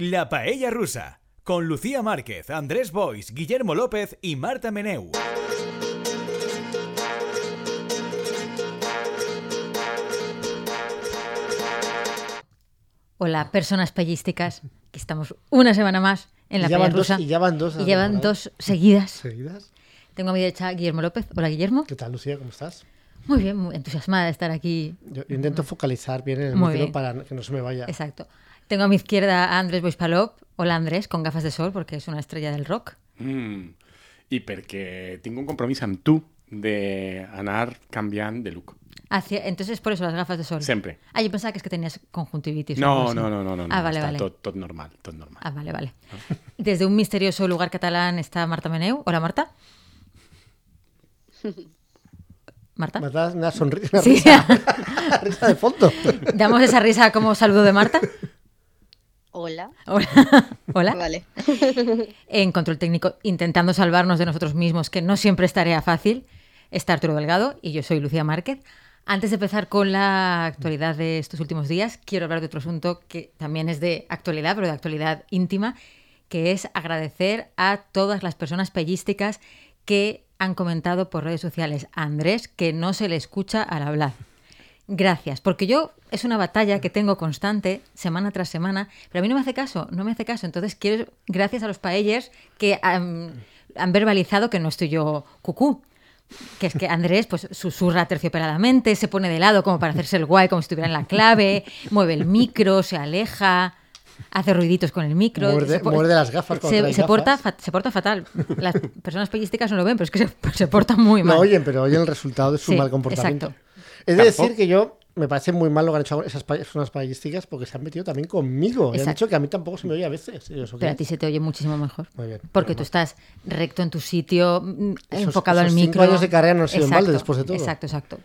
La Paella Rusa, con Lucía Márquez, Andrés Bois, Guillermo López y Marta Meneu. Hola, personas pellísticas, que estamos una semana más en la Paella dos, Rusa. y ya van dos. Y llevan dos seguidas. seguidas. Tengo a mi derecha Guillermo López. Hola, Guillermo. ¿Qué tal, Lucía? ¿Cómo estás? Muy bien, muy entusiasmada de estar aquí. Yo intento focalizar bien en el Muy micro bien. para que no se me vaya. Exacto. Tengo a mi izquierda a Andrés Boispalop. Hola, Andrés, con gafas de sol, porque es una estrella del rock. Mm. I perquè tinc un compromís amb tu d'anar canviant de look. Hacia... Entonces, por eso las gafas de sol. Sempre. Ah, yo pensaba que es que tenías conjuntivitis. No, no, no, no, no. Ah, vale, vale. Tot, tot normal, tot normal. Ah, vale, vale. Desde un misterioso lugar catalán está Marta Meneu. Hola, Marta. Marta. Me das una sonrisa, una Sí. risa de fondo. Damos esa risa como saludo de Marta. Hola. Hola. Hola. Vale. En control técnico, intentando salvarnos de nosotros mismos, que no siempre es tarea fácil, está Arturo Delgado y yo soy Lucía Márquez. Antes de empezar con la actualidad de estos últimos días, quiero hablar de otro asunto que también es de actualidad, pero de actualidad íntima, que es agradecer a todas las personas pellísticas que han comentado por redes sociales a Andrés que no se le escucha al hablar. Gracias, porque yo es una batalla que tengo constante, semana tras semana, pero a mí no me hace caso, no me hace caso. Entonces quiero, gracias a los paellers que han, han verbalizado que no estoy yo cucú. Que es que Andrés pues susurra terciopeladamente, se pone de lado como para hacerse el guay, como si estuviera en la clave, mueve el micro, se aleja, hace ruiditos con el micro. Muerde- muerde las gafas cuando Se, se porta, fa- se porta fatal. Las personas pellísticas no lo ven, pero es que se, se porta muy mal. No oyen, pero oyen el resultado de su Sí, mal comportamiento. exacto. He de Tampoco- decir que yo me parece muy mal lo que han hecho esas personas payísticas porque se han metido también conmigo. Y han Exacto. dicho que a mí tampoco se me oye a veces. ¿Y eso qué Pero a es? ti se te oye muchísimo mejor. Muy bien. Porque tú estás recto en tu sitio, mm, Esos- enfocado esos al cinco micro. años de carrera no han sido en balde después de todo. Exacto, exacto.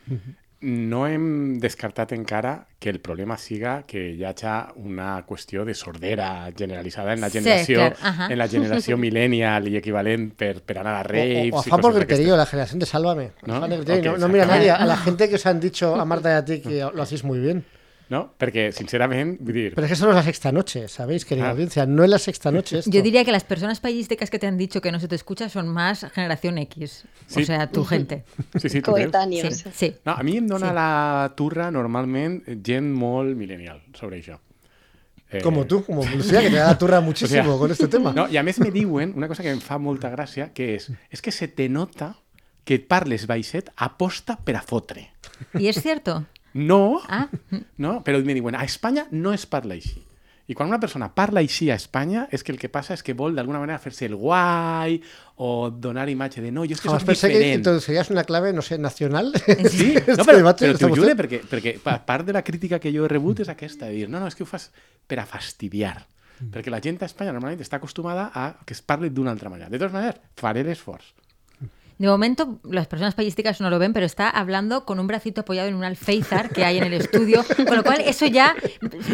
No hem descartat encara que el problema siga que hi hagi una qüestió de sordera generalitzada en la Sí, generació, clar, ajá. en la generació millennial i equivalent per, per anar a O- raves o, o i afán por la generación de Sálvame. ¿No? Afán de griterío. Ok, no, no mira a nadie. A la gente que os han dicho, a Marta y a ti, que lo hacéis muy bien. No? Perquè, sincerament, vull dir... Pero es que eso no es la sexta noche, ¿sabéis, querida Ah. audiencia? No es la sexta noche esto. Yo diría que las personas payísticas que te han dicho que no se te escucha son más generación X. O sea, tu gente. Sí, sí, tu creus? Coetáneos. Sí, sí. No, a mi em dona Sí. la turra normalment gent molt millennial sobre això. Eh, Como tú, como Lucía, que te da la turra muchísimo O sea, con este tema. No, I a més me diuen una cosa que em fa molta gràcia, que és, és que se te nota que parles baixet aposta per a fotre. ¿Y es cierto? No, Ah, no, però me diuen, a Espanya no es parla així. I quan una persona parla així a Espanya és que el que passa és que vol d'alguna manera fer-se el guai o donar imatge de no, jo és que Jamás soc que una clave, no sé, nacional. Sí, Este no, però, debate però t'ho teniendo. perquè, perquè pa- part de la crítica que jo he rebut és aquesta, de dir, no, no, és que ho fas per a fastidiar. Perquè la gent a Espanya normalment està acostumada a que es parli d'una altra manera. De totes maneres, faré l'esforç. De momento las personas payísticas no lo ven, pero está hablando con un bracito apoyado en un alféizar que hay en el estudio, con lo cual eso ya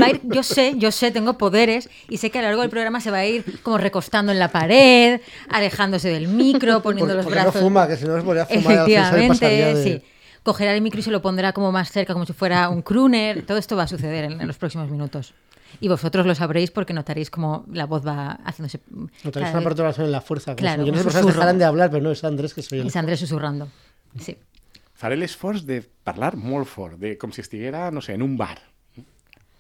va a ir, yo sé, yo sé, tengo poderes y sé que a lo largo del programa se va a ir como recostando en la pared, alejándose del micro, poniendo los brazos. no fuma, que si no es volver a fumar Efectivamente, de- sí. Cogerá el micro y se lo pondrá como más cerca, como si fuera un crooner. Todo esto va a suceder en, en los próximos minutos. Y vosotros lo sabréis porque notaréis como la voz va haciéndose. Notaréis una perturbación en la fuerza. Claro, millones de personas dejaran de hablar, pero no, es Andrés que soy el... Es Andrés susurrando. Sí. Faré l'esforç de parlar molt fort, de com si estiguera, no sé, en un bar.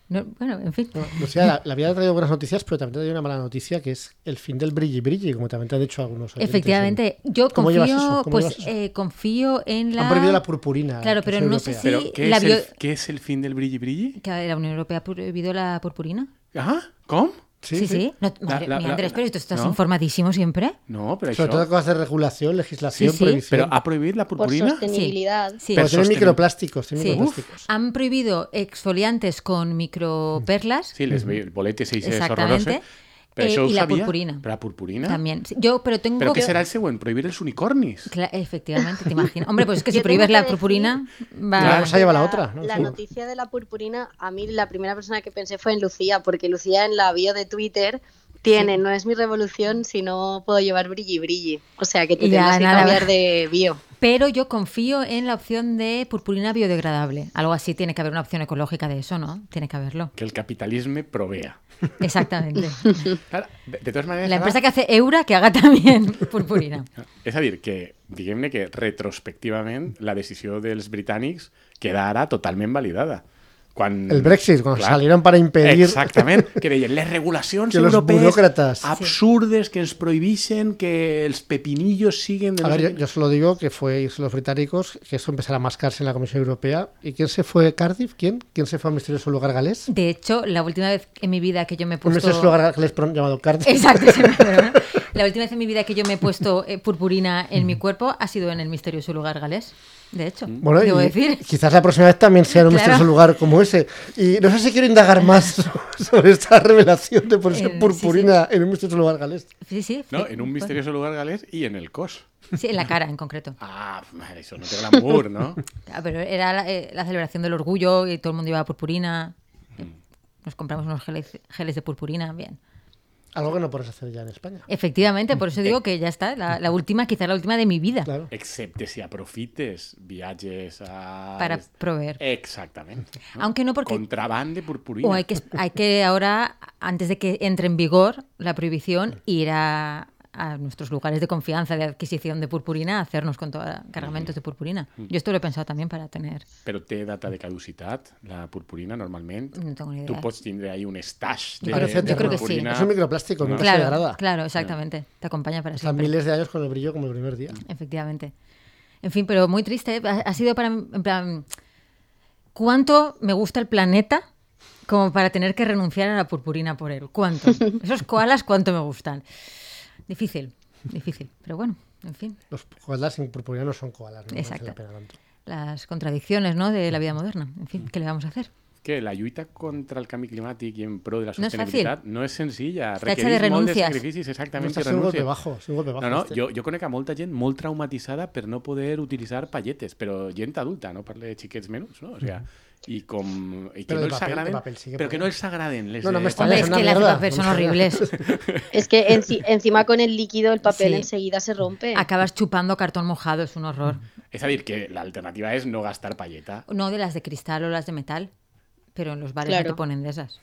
No, bueno, en fin. No, la, la vida ha traído buenas noticias, pero también te ha traído una mala noticia, que es el fin del brilli brilli, como también te han dicho algunos oyentes. Efectivamente, yo ¿Cómo confío, eso? ¿Cómo pues eh, confío en la. Han prohibido la purpurina. Claro, pero es no sé. Sí, Però què, la és bio- el, què és el fin del brilli brilli? Que la Unión Europea ha prohibido la purpurina. Ah, com? Sí, sí. No, madre La- la- la- Andrés, pero tú estás no. informadísimo siempre. No, però Sobre això... todo cosas de regulación, legislación, Sí, sí. prohibición. Però ha prohibit la Por purpurina? sostenibilidad. Sí. Pero Per tiene sostener- microplásticos, tiene Sí. microplásticos. Han prohibido exfoliantes con microperlas. Sí, les ve- boletes eixes Exactamente. horroroses. Però Eh, ho i la sabia? purpurina. La purpurina? También. Yo, pero tengo. Però què que- serà el següent? Prohibir els unicornis? Cla- efectivamente, te imaginas. Hombre, pues es que si Yo prohíbes la decir- purpurina, va. Claro, se ha llevado la otra, ¿no? La Sí. noticia de la purpurina, a mí la primera persona que pensé fue en Lucía, porque Lucía en la bio de Twitter tiene, no es mi revolución si no puedo llevar brilli brilli. O sea que te Ya, tendrás que cambiar de bio. Pero yo confío en la opción de purpurina biodegradable. Algo así tiene que haber una opción ecológica de eso, ¿no? Tiene que haberlo. Que el capitalismo provea. Exactamente. Claro, de. La empresa que hace Eura que haga también purpurina. A dir, que diguem-ne que retrospectivament la decisió dels britànics queda ara totalment validada. Quan... El Brexit, cuando salieron para impedir- Exactament, que deien les regulacions Que los europees burócratas- absurdes que ens prohibixen que els pepinillos siguen... De A ver, yo, solo digo que fue irse los británicos, que eso empezara a mascarse en la Comisión Europea. ¿Y quién se fue? ¿Cardiff? ¿Quién? ¿Quién se fue a misterioso lugar galés? De hecho, la última vez en mi vida que yo me he Un puesto... misterioso lugar galés llamado Cardiff. Exacto, sí, perdona. La última vez en mi vida que yo me he puesto eh, purpurina en mi cuerpo ha sido en el misterioso lugar galés. De hecho, Bueno, debo y decir. quizás la próxima vez también sea en un Claro. misterioso lugar como ese. Y no sé si quiero indagar más sobre esta revelación de ponerse sí, purpurina en un misterioso lugar galés. Sí, sí. No, en un misterioso lugar galés i en el cos. Sí, en la cara en concreto. Ah, madre, això no té glamour, no? Ah, Pero era la, eh, la celebración del orgullo y todo el mundo llevaba purpurina. Nos compramos unos geles, geles de purpurina, bien. Algo que no puedes hacer ya en España. Efectivamente, por eso digo que ya está, la, la última, quizá la última de mi vida, Claro. Excepte si aprofites viatges a... para proveer. Exactament. no? Aunque no porque... Contraband de purpurina. O hay que, hay que ahora, antes de que entre en vigor la prohibición, ir a, a nuestros lugares de confianza de adquisición de purpurina a hacernos con toda, cargamentos de purpurina. Yo esto lo he pensado también para tener... Però té data de caducitat, la purpurina, normalment? No tengo ni Tu idea. pots tindre ahí un stash de, Yo creo- Parece yo creo que purpurina. Es un microplástico, nunca se Claro, degrada. claro, exactamente. Te acompaña para Están siempre. miles de años con el brillo como el primer día. Efectivamente. En fin, pero muy triste. ¿eh? Ha, ha sido para mí, en plan, ¿cuánto me gusta el planeta como para tener que renunciar a la purpurina por él? ¿Cuánto? Esos koalas, ¿cuánto me gustan? Difícil, difícil. Pero bueno, en fin, Los koalas no son koalas. No Exacto. la pena tanto. las contradicciones ¿no? de la vida moderna. En fin, ¿qué le vamos a hacer? Que la lluita contra el canvi climàtic i en pro de la No és no és, senzilla. Està hecha de molt de renúncies. sacrificis, exactament, sido un golpe renúncies. bajo, un golpe bajo. No, no, este. jo, jo conec a molta gent molt traumatitzada per no poder utilitzar palletes, però gent adulta, no parle de xiquets menys, no? O sea, i com... I que Però no de agraden, sí que però que no els agraden les No, no me está- es es que las de papel son horribles. Es que enci- encima con el líquido el papel Sí. enseguida se rompe. Acabas chupando cartón mojado, es un horror. A dir, que l'alternativa és no gastar palleta, No de las de cristal o las de metal, pero en los bares Claro. no te ponen de esas.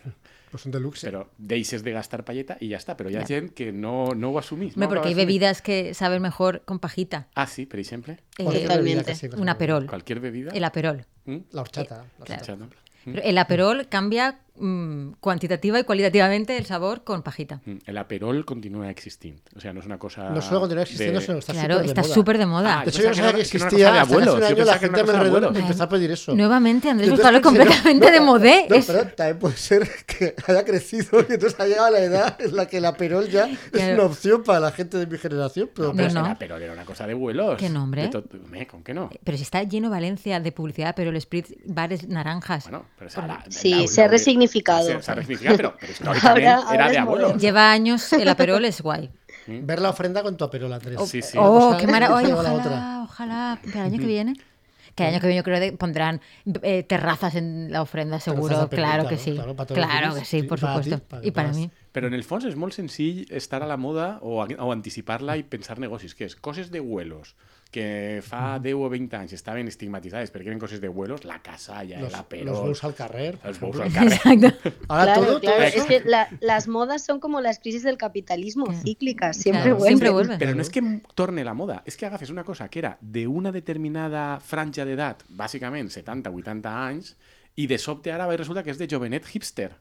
Pues un deluxe. deixes de gastar ja està. Però hi ha Ja. gent que no, no. Hombre, no porque hay bebidas que saben mejor con pajita. Ah, sí, per exemple. Eh, Cualquier Totalmente. un aperol. Cualquier bebida. El aperol. ¿Mm? La horchata. la. Pero el aperol cambia mm, cuantitativa y cualitativamente el sabor con pajita. Mm, El aperol continua existint. O sea, no és una cosa... No solo continúa existiendo, de- sino que está claro, súper de está moda. súper de moda. Ah, De hecho, yo no sabía que existía. Hasta hace un año la gente de alrededor abuelos. empezó a pedir eso. Nuevamente, Andrés no, completamente no, de modé. No, Es- pero también puede ser que haya crecido y entonces ha llegado a la edad en la que el aperol ya es Claro. una opción para la gente de mi generación. Pero, Pero No, no. el aperol era una cosa de vuelos. ¿Qué nombre? Com que no? Pero si está lleno Valencia de publicidad, pero el Spritz, bares naranjas. Bueno, pero esa- Sí, se ha la- resignificado. Se, se ha resignificado, pero, pero históricamente Ahora- ahora era es de abuelo. Lleva años, el aperol es guay. ver la ofrenda con tu aperol, Andrés. Sí, sí. Oh, qué maravilla. Ojalá, ojalá. El año que viene. Que el año que viene yo creo que pondrán eh, terrazas en la ofrenda, seguro. Claro que sí. Claro, que sí, Sí, por para ti, supuesto. para que y para mí. Però en el fons és molt senzill estar a la moda o, anticipar-la i pensar negocis, que és coses de vuelos que fa 10 o 20 anys estaven estigmatitzades perquè eren coses de vuelos, la casalla, Los, el aperol... los bus al carrer. Els bous al carrer. Exacto. Ahora Claro, todo, claro, es que la- las modas son como las crisis del capitalismo, cíclicas, siempre Claro, vuelven. siempre vuelven. Però no és que torne la moda, és que agafes una cosa que era d'una determinada franja d'edat, bàsicament 70-80 anys, i de sobte ara resulta que és de jovenet hipster.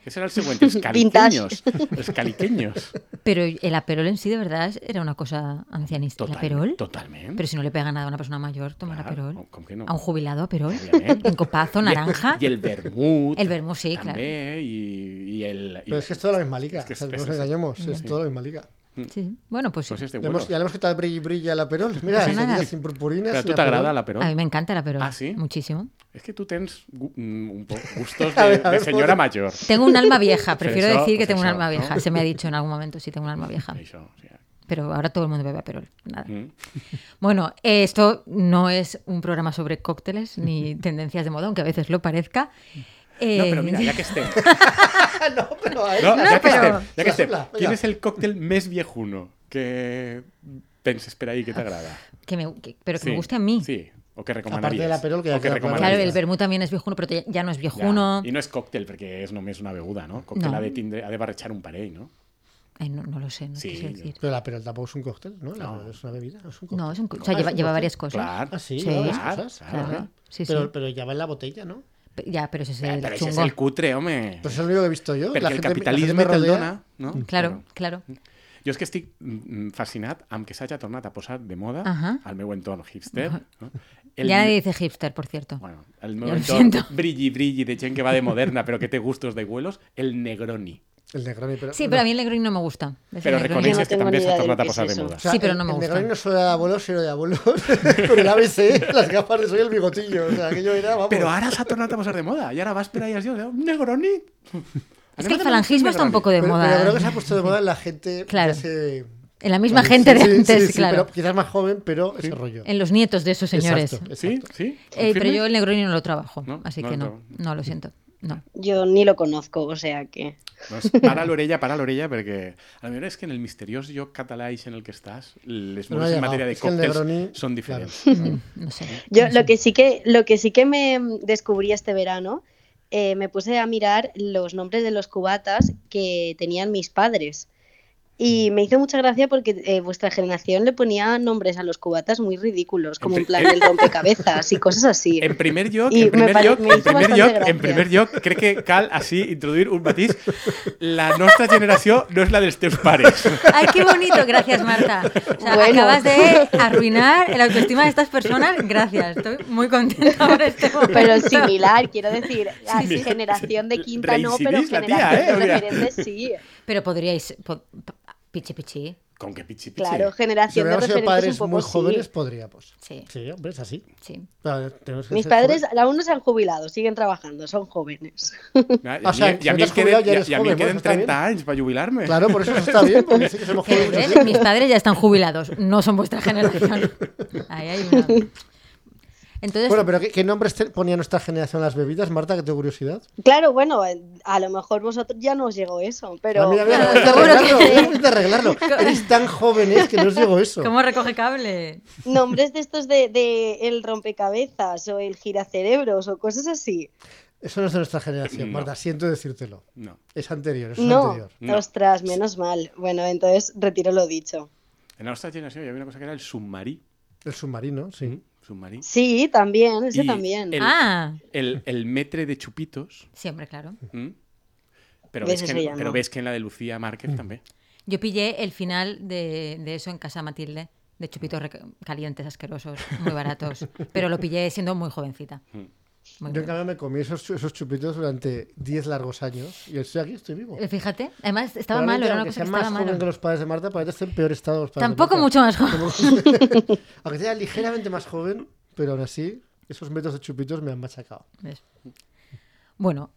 Què serà el següent? Els caliqueños. Els caliqueños. Pero el aperol en sí, de verdad, era una cosa ancianista. ¿El aperol? Totalment. Pero si no le pega nada a una persona mayor, tomar Claro, aperol. com que no? A un jubilado aperol. En copazo, naranja. I el vermut. El vermut, sí, també, I, i el... I, Pero es que es toda la misma liga. Es que o sea, es- no nos es- engañemos, es toda la misma liga. Sí. Bueno, pues sí. coses de Le hemos- ya le hemos quitado el brilli brilla al aperol. Mira, pasa nada. sin purpurinas. Però a sin tu t'agrada aperol. l'aperol? A mí me encanta el aperol. Ah, ¿sí? Muchísimo. És que tu tens mm, un gustos A de, ver, a de ¿cómo? major. Tengo un alma vieja. Prefiero eso, decir que pues tengo un eso, alma ¿no? vieja. Se me ha dicho en algún momento, sí, tengo un alma vieja. Això, o sigui, Pero ahora todo el mundo bebe aperol. Nada. mm. Bueno, eh, esto no es un programa sobre cócteles ni tendencias de moda, aunque a veces lo parezca. No, Eh, però mira, ja que estem... no, pero a No, ver. ja que però- estem, ja que Quin vinga. és el còctel més viejuno que penses per ahí que t'agrada? Que me, que- pero que Sí, me guste a mí. Sí, o que recomanaries. de la Perol, que ya o que claro. Claro, el vermut también es viejuno, pero te- ya no es viejuno. I no és còctel, perquè és només una beguda, no? Còctel No. ha, de tindre, ha de barrejar un parell, no? Ay, no, no lo sé, no Sí, te sé decir. Pero la Perol tampoco es un cóctel, ¿no? La No. Es una bebida, no es un cóctel. No, es un, o sea, Ah, lleva, es lleva cóctel. varias cosas. Clar. Ah, sí, Sí, claro, cosas. claro. Claro. Sí, pero, pero ya va en la botella, ¿no? Ya, pero ese es el això és chungo. el cutre, home. Pues es lo único que he visto yo. Perquè la el gente, la gente capitalisme me te'l rodea. dona, no? Claro, claro. Jo és que estic mm, mm, fascinat amb que s'hagi tornat a posar de moda al meu entorn hipster. No? Ya nadie dice hipster, por cierto. Bueno, el meu entorn brilli, brilli de gent que va de moderna però que té gustos de vuelos, el Negroni. El Negroni, pero... Sí, pero a mí el Negroni no me gusta. Negroni- reconeixes no que tengo també ni s'ha idea de tornat lo a que posar es de eso. moda. O sea, Sí, pero el- no me el gusta. Negroni no solo era de abuelos, sino de abuelos con el ABC, las gafas de sol y el bigotillo. O sea, aquello era, vamos... Però ara s'ha tornat a posar de moda. I ara vas per ahí dit, un Negroni. Es que el falangismo está un poco de Pero- moda. pero creo que se ha puesto de moda en la gente Claro. de ese... En la misma Sí, gente de sí, sí, antes, sí, claro. pero quizás más joven, pero ese rollo. En los nietos de esos señores. Exacto, Sí, exacto. sí. Eh, pero yo el Negroni no lo trabajo, No, así no que no. trabajo. No, lo siento. No. Yo ni lo conozco, o sea que. Doncs para l'orella, para l'orella, perquè a la millor és que en el misteriós lloc català en el que estàs, les No en matèria de Es còctels Negroni, són claro. diferents. Mm, No sé. Yo no sé. lo que sí que lo que sí que me descubrí este verano, eh, me puse a mirar los nombres de los cubatas que tenían mis padres. Y me hizo mucha gracia porque eh, vuestra generación le ponía nombres a los cubatas muy ridículos, como en plan el rompecabezas y cosas así. En primer I en me primer me en primer gràcia. en primer lloc, crec que cal així introduir un matís. La nostra generació no és la dels teus pares. Ay, qué bonito, gracias Marta. O sea, Bueno. acabas de arruinar el autoestima de estas personas. Gracias, estoy muy contenta por este momento. Pero similar, quiero decir, a Sí. generación de quinta no, pero la tía, generación ¿eh? De referentes sí. Pero podríais. po- pichi pichi. Com que pitxi, pitxi. Claro, Si generación de hubiéramos sido referentes padres un poco muy sí. jóvenes, podríamos. Sí, Sí, hombre, es así. sí. Que Mis padres jóvenes. aún no se han jubilado, siguen trabajando, son jóvenes. O a sea, si i a queden bueno, está 30 bien. anys per jubilar-me. Claro, por eso eso está bien, porque sí que somos Eh, jóvenes. Mis padres ya están jubilados, no son vuestra generación. Ahí hay una. Entonces, Bueno, pero ¿qué, qué nombres te ponía nuestra generación las bebidas, Marta? Que tengo curiosidad. Claro, bueno, a lo mejor vosotros ya no os llegó eso, pero... Ah, mira, mira, no seguro que arreglarlo, no arreglarlo. Eres tan jóvenes que no os llegó eso. ¿cómo recoge cable? Nombres de estos de, de el rompecabezas o el giracerebros o cosas así. Eso no es de nuestra generación, No. Marta. Siento decírtelo. No. Es anterior, eso es No, anterior. No. ostras, menos mal. Bueno, entonces retiro lo dicho. En la nostra generació hi havia una cosa que era el submarí. El submarino, sí. Sí, también, ese Y también. el- Ah, El, el metre de chupitos. siempre, claro. Pero ¿Ves? que, en- pero no. ves que en la de Lucía Márquez també. Yo pillé el final de, de eso en casa Matilde, de chupitos calientes, asquerosos, muy baratos. Pero lo pillé siendo muy jovencita. Muy Yo, en cambio, me comí esos, esos chupitos durante 10 largos años y estoy aquí, estoy vivo. Eh, Fíjate, además estaba malo, era una cosa que sea más estaba joven malo. que los padres de Marta, parece estar en peor estado los padres Tampoco mucho más joven. Aunque sea ligeramente más joven, pero aún así, esos métodos de chupitos me han machacado. ¿Ves? Bueno,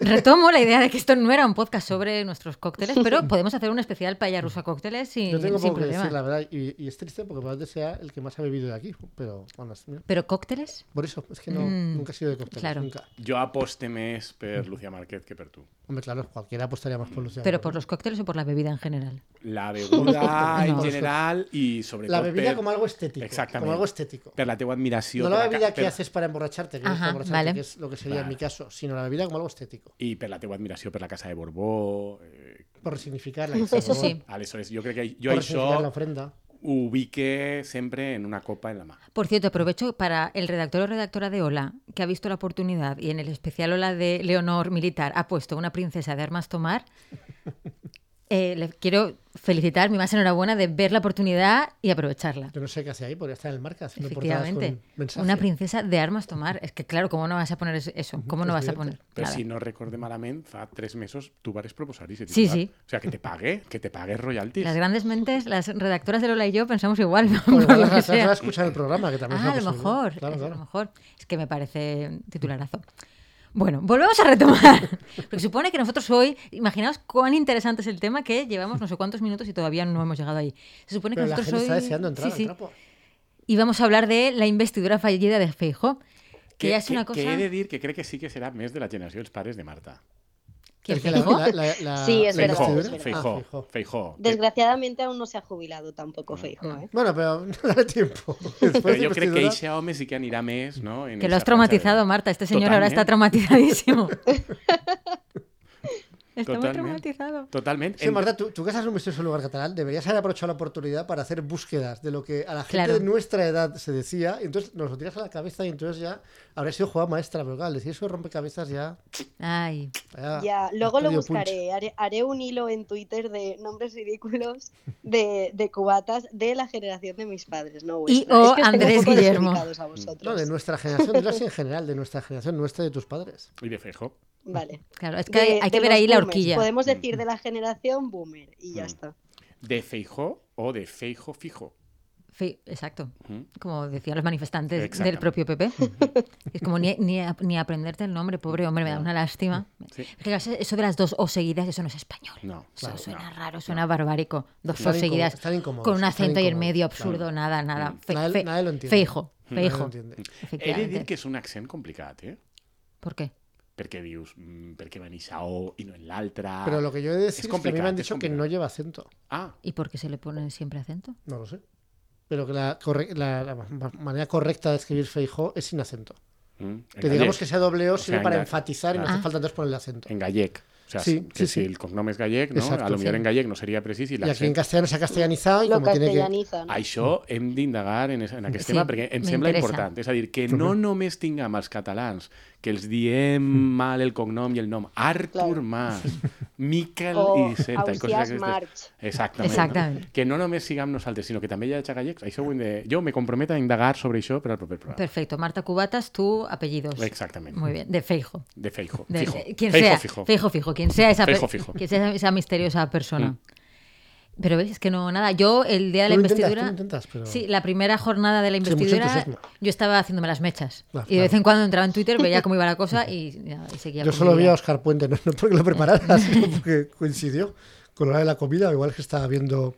retomo la idea de que esto no era un podcast sobre nuestros cócteles, pero podemos hacer un especial paella rusa cócteles sin, Yo tengo sin poco que problema. decir, la verdad, y, y es triste porque probablemente sea el que más ha bebido de aquí, pero bueno, es- mira, ¿Pero cócteles? por eso, es que no, Mm, nunca he sido de cócteles, claro. nunca. Jo aposte més per Lucía Márquez que per tu. Hombre, claro, cualquiera apostaría más por Lucía. ¿Pero por los cócteles o por la bebida en general? La beguda en No. general i sobretot La bebida per, como algo estético. Exactament. Como algo estético. per la teua admiració No la bebida que per- haces para emborracharte, que Ajá, para emborracharte, vale. que es lo que sería en mi caso, sino la bebida como algo estético. i per la teua admiració per la Casa de Borbó. Eh, Por resignificar la Eso sí. aleshores, jo crec que jo Por la ofrenda. ubique sempre en una copa en la mà. Por cierto, aprovecho para el redactor o redactora de Hola, que ha visto la oportunidad y en el especial Hola de Leonor Militar ha puesto una princesa de armas tomar. Eh, le quiero felicitar, mi más enhorabuena de ver la oportunidad y aprovecharla. Yo no sé qué hace ahí, podría estar en el marca haciendo portadas Efectivamente. con mensaje. Una princesa de armas tomar. Es que claro, ¿cómo no vas a poner eso-? ¿Cómo no es vas a poner? Nada. si no recorde malament, fa tres mesos tu vares proposar ese Sí, titular. sí. O sea, que te pague, que te pague royalties. Las grandes mentes, las redactoras de Lola y yo pensamos igual. Bueno, vas a escuchar el programa, que también es Ah, a lo mejor, Claro, es- a lo mejor. Es que me parece titularazo. Bueno, volvemos a retomar. Porque supone que nosotros hoy, imaginaos cuán interesante es el tema que llevamos no sé cuántos minutos y todavía no hemos llegado ahí. Se supone que Pero la nosotros gente está hoy deseando entrar sí, sí, al trapo. y vamos a hablar de la investidura fallida de Feijo, que, ya es una cosa que he de dir que crec que sí que serà més de la generació dels pares de Marta. ¿Quién, El que la- Feijóo? la- la- la- Sí, es verdad, Feijó, es verdad. Feijó, Ah, Feijó. Feijó. Desgraciadamente aún no se ha jubilado tampoco Feijóo, ¿eh? Bueno, pero no dale tiempo. Después de jo crec que eixe home sí que anirà més, no? En Que lo has traumatizado, de- Marta. Este señor ahora está traumatizadísimo. está muy Totalment. traumatizado. Totalment. Sí, En- Marta, tú, tú que estás en un misterioso lugar catalán, deberías haber aprovechado la oportunidad para hacer búsquedas de lo que a la gente Claro. de nuestra edad se decía, y entonces nos lo tiras a la cabeza y entonces ya habría sido jugada maestra, pero claro, al decir eso de rompecabezas ya... Ay. ya luego lo buscaré. Haré, haré un hilo en Twitter de nombres ridículos de, de cubatas de la generación de mis padres, no Y o Es que Andrés Guillermo. a. No, de nuestra generación, así en general, de nuestra generación, nuestra y de tus padres. I de Feijó. Vale. Claro, es que De- hay, hay que ver ahí la horquilla. Podemos decir de la generación boomer y ya Mm. está. De Feijó o de Feijo fijo. Fe- Exacto. Como decían los manifestantes del propio PP. es como ni, ni, a- ni aprenderte el nombre, pobre hombre, me da una lástima. Sí. Es eso de las dos O seguidas, eso no es español. No, Eso claro, suena no, raro, suena barbárico. Dos O seguidas. con un acento ahí en incómodos, medio absurdo, claro. nada, nada. Fe- Nadie- fe- nadie lo entiende. Feijo, Nadie lo feijo. entiende. He de dir que és un accent complicat, eh? ¿Por qué? Perquè dius, mm, per què va a O i no en l'altre? Pero lo que yo he de decir es, que a mí me han dicho que no lleva acento. Ah, ¿Y por qué se le pone siempre acento? No lo sé. Pero que la, corre- la- la ma- manera correcta de escribir Feijó es sin acento. mm, en Que digamos que sea doble O O sirve sea, para en enfatizar y no Ah. hace falta entonces ponerle acento. En gallec. O sea, Sí, que sí, si sí. el cognom és gallec, no? Exacto, a lo millor sí. en gallec no seria precís i Y aquí en castellano se ha castellanizado y Lo como tiene que... Això hem d'indagar en, en aquest Sí, tema perquè em sembla important. És a dir, que no només tinguem els catalans que els diem mal el cognom i el nom. Artur. Mas, Miquel O Iceta i coses. March. Exactament. Exactament. No? Que no només siguem nosaltres, sinó que també hi ha gallecs. Això ho hem de... Jo me comprometo a indagar sobre això per al proper programa. Perfecto. Marta Cubatas, tú, apellidos. Exactament. Muy bien. De Feijo. De Feijo. De- fijo. quien Feijo, sea. fijo. Feijo fijo. Quien sea esa, Feijo fijo. quien sea esa misteriosa persona. Mm. Pero ves, es que no, nada. Yo, el día de la intentas, investidura. intentas, pero- Sí, la primera jornada de la investidura, yo estaba haciéndome las mechas. Y de vez en cuando entraba en Twitter, veía cómo iba la cosa y, seguía. Yo solo vi a Oscar Puente, no, no porque lo preparara, sino porque coincidió con la hora de la comida, igual que estaba viendo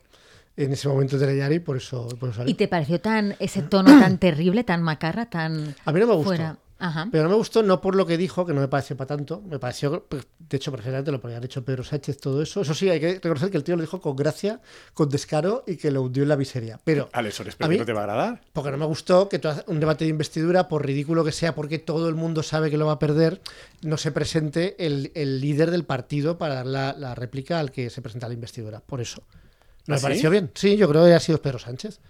en ese momento Teleyari, por eso, por eso. ¿Y te pareció tan ese tono tan terrible, tan macarra, tan. A mí no me gustó. Fuera. Ajá. Pero no me gustó no por lo que dijo, que no me pareció para tanto. Me pareció, pues, de hecho, perfectamente lo podría haber hecho Pedro Sánchez, todo eso. Eso sí, hay que reconocer que el tío lo dijo con gracia, con descaro y que lo hundió en la miseria. Pero, Aleshores, A què no te va agradar? porque no me gustó que un debate de investidura, por ridículo que sea, porque todo el mundo sabe que lo va a perder, no se presente el, el líder del partido para dar la, la réplica al que se presenta a la investidura. Por eso. ¿Ah, No me sí? pareció bien. Sí, yo creo que ha sido Pedro Sánchez.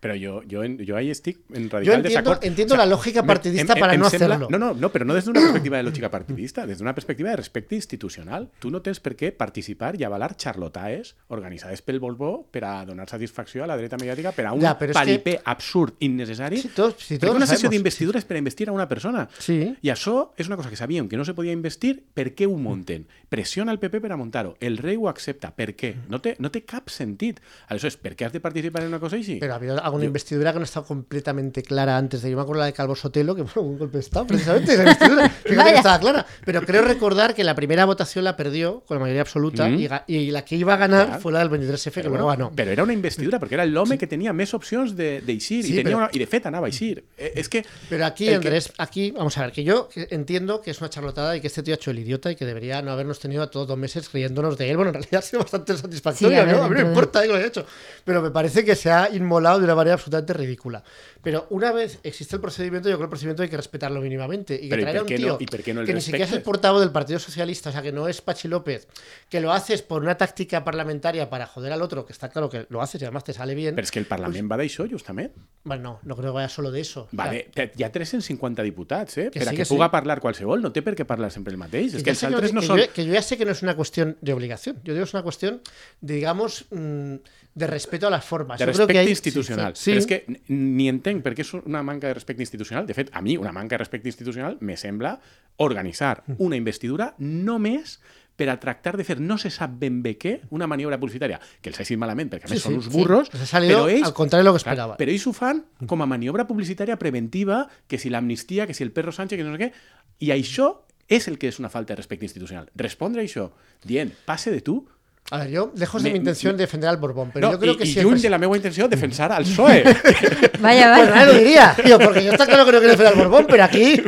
Però jo, jo, en- jo ahí estic en radical Yo entiendo- entiendo la lógica partidista para no hacerlo. No, no, no, però no des d'una perspectiva de lògica partidista, des d'una perspectiva de respecte institucional. Tu no tens per què participar i avalar xarlotaes organitzades pel Volvo per a donar satisfacció a la dreta mediàtica per a un Ja, però és palipé absurd, innecessari. Tots- perquè tots una sessió d'investidura és per a investir a una persona. Sí. I això és una cosa que sabíem que no se podia investir, per què ho munten? Pressiona el PP per a muntar-ho. El rei ho accepta. Per què? No té, no té cap sentit. Aleshores, per què has de participar en una cosa així? Pero Yo- investidura que no estaba completamente clara antes de. Yo me acuerdo la de Calvo Sotelo, que fue un golpe de Estado, precisamente, esa investidura. Fíjate que estaba clara. Pero creo recordar que la primera votación la perdió con la mayoría absoluta Mm. y, ga- y la que iba a ganar Claro. fue la del 23F, que bueno, ganó. però era una investidura, perquè era l'home que tenia més opcions de- d'eixir Sí, i, tenia però- una, de fet anava a eixir. Eh, És que... Pero aquí, el que- Andrés, aquí, vamos a ver, que yo que entiendo que es una charlotada y que este tío ha hecho el idiota y que debería no habernos tenido a todos dos meses riéndonos de él. Bueno, en realidad ha sido bastante satisfactorio, Sí, a ver, ¿no? A mí no me de- importa que lo haya hecho. Pero me parece que se ha inmolado de una manera absolutamente ridícula. Pero una vez existe el procedimiento, yo creo que el procedimiento hay que respetarlo mínimamente. Y que Pero ¿y traer a un tío no- que ni siquiera es el portavoz del Partido Socialista, o sea, que no es Pachi López, que lo haces por una táctica parlamentaria para joder al otro, que está claro que lo haces y además te sale bien. Però és que el Parlament va d'això, justament. Bueno, no, no creo que vaya solo de eso. O sea, Vale, te- hi ha 350 diputats, eh? Que per a sí, que que sí. puga parlar qualsevol. No té per què parlar sempre el mateix. És que els que altres no que són... yo, que yo ya sé que no es una cuestión de obligación. Yo digo es una cuestión, de, digamos, mm, de respeto a las formas. de respecte que institucional. Sí, Però sí. és que ni entenc per què és una manca de respecte institucional. De fet, a mi una manca de respecte institucional me sembla organitzar Mm. una investidura només per a tractar de fer no se sap ben bé què, una maniobra publicitària, que els ha eixit malament, perquè a Sí, més són sí, uns sí. burros, ha salido però ells, al contrari lo que clar, esperaven. Però ells ho fan com a maniobra publicitària preventiva, que si l'amnistia, que si el perro Sánchez, que no sé què, i això és el que és una falta de respecte institucional. Respondre a això dient, passe de tu, A ver, yo, lejos de Me- mi intención de defender al Borbón, pero no, yo creo i, que i si el lluny pres- de la meva intenció defensar al PSOE. Vaya, Pues vaya. nadie lo diría, tío, porque yo está claro que no quiero defender al Borbón, pero aquí.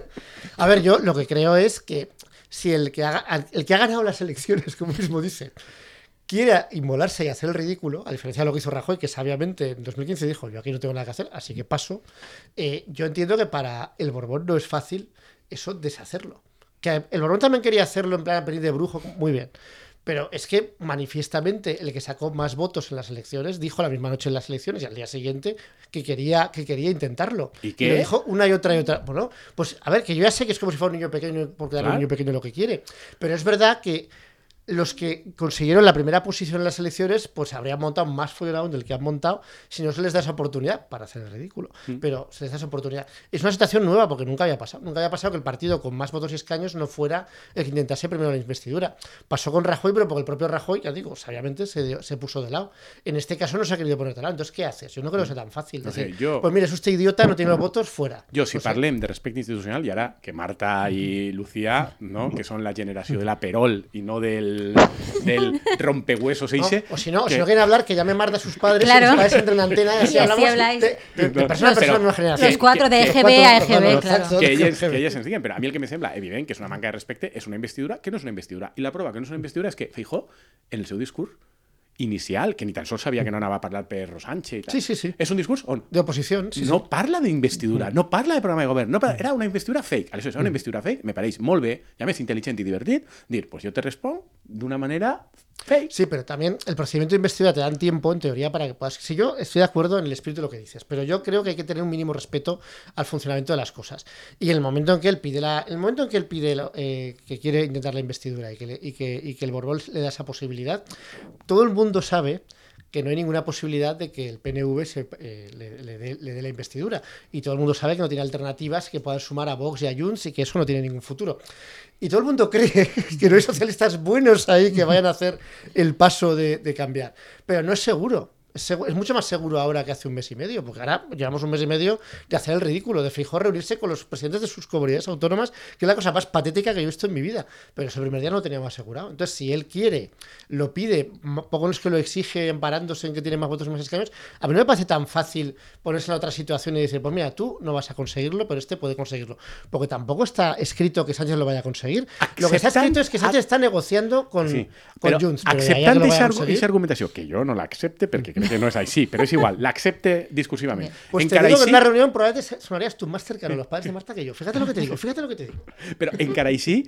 A ver, yo lo que creo es que si el que, haga, el que ha ganado las elecciones, como mismo dice, quiere inmolarse y hacer el ridículo, a diferencia de lo que hizo Rajoy, que sabiamente en 2015 dijo, yo aquí no tengo nada que hacer, así que paso, eh, yo entiendo que para el Borbón no es fácil eso deshacerlo. Que el Borbón también quería hacerlo en plan venir de brujo, muy bien. Pero es que manifiestamente el que sacó más votos en las elecciones dijo la misma noche en las elecciones y al día siguiente que quería, que quería intentarlo. ¿Y qué? lo dijo una y otra y otra. Bueno, pues a ver, que yo ya sé que es como si fuera un niño pequeño porque a un Claro. niño pequeño lo que quiere. Pero es verdad que los que consiguieron la primera posición en las elecciones, pues habrían montado más follón del que han montado si no se les da esa oportunidad para hacer el ridículo. Pero se les da esa oportunidad. Es una situación nueva porque nunca había pasado. Nunca había pasado que el partido con más votos y escaños no fuera el que intentase primero la investidura. Pasó con Rajoy, pero porque el propio Rajoy, ya digo, sabiamente se, dio- se puso de lado. En este caso no se ha querido poner de lado. Entonces, ¿qué haces? Yo no creo que sea tan fácil. No sé, decir, yo- Pues mire, es usted idiota, no tiene los votos, fuera. Jo, si parlem de respecte institucional, i ara que Marta i Lucía, no, que són la generació de la Perol i no del, del rompehuesos ¿no? eixe... O si no, que- si no quieren hablar, que llame Marta a sus padres Claro. y sus padres entren en antena y así Y así hablamos habláis. de, de- de persona a pero- persona de una generación. Los cuatro de EGB a EGB, claro. que elles, que però a mi el que me sembla evident que és una manca de respecte és una investidura que no és una investidura. I la prova que no és una investidura és que Feijó, en el seu discurs inicial, que ni tan sols sabia que no anava a parlar per Rosánchez i tal, Sí, sí, sí. és un discurs on De oposición, sí, no sí. parla d'investidura, no parla de programa de govern, no parla, era una investidura fake. Aleshores, era una investidura fake, me pareix molt bé, i a més intel·ligent i divertit, dir, pues jo te responc d'una manera fake. Sí, pero también el procedimiento de investidura te dan tiempo, en teoría, para que puedas. Si yo estoy de acuerdo en el espíritu de lo que dices, pero yo creo que hay que tener un mínimo respeto al funcionamiento de las cosas. Y el momento en que él pide la, el momento en que él pide eh, que quiere intentar la investidura y que, y que, y que el Borbón le da esa posibilidad, todo el mundo sabe que no hay ninguna posibilidad de que el PNV se, eh, le, le dé la investidura. Y todo el mundo sabe que no tiene alternativas que puedan sumar a Vox y a Junts y que eso no tiene ningún futuro. Y todo el mundo cree que no hay socialistas buenos ahí que vayan a hacer el paso de, de cambiar. Pero no es seguro. Es, mucho más seguro ahora que hace un mes y medio, porque ahora llevamos un mes y medio de hacer el ridículo, de Fijó reunirse con los presidentes de sus comunidades autónomas, que es la cosa más patética que yo he visto en mi vida. Pero ese primer día no lo teníamos asegurado. Entonces, si él quiere, lo pide, poco es que lo exige emparándose en que tiene más votos y más escaños, a mí no me parece tan fácil ponerse en la otra situación y decir, pues mira, tú no vas a conseguirlo, pero este puede conseguirlo. Porque tampoco está escrito que Sánchez lo vaya a conseguir. Lo que está escrito es que Sánchez está negociando con, Sí, con Junts. Però de ahí a que acceptant lo vaya a aquesta conseguir- argumentació, que jo no l'accepte perquè crec que no és així, però és igual, l'accepte discursivament. Pues te Encara digo que en una reunión probablemente sonarías tú más cercano a los padres de Marta que yo. Fíjate lo que te digo, fíjate lo que te digo. però encara així,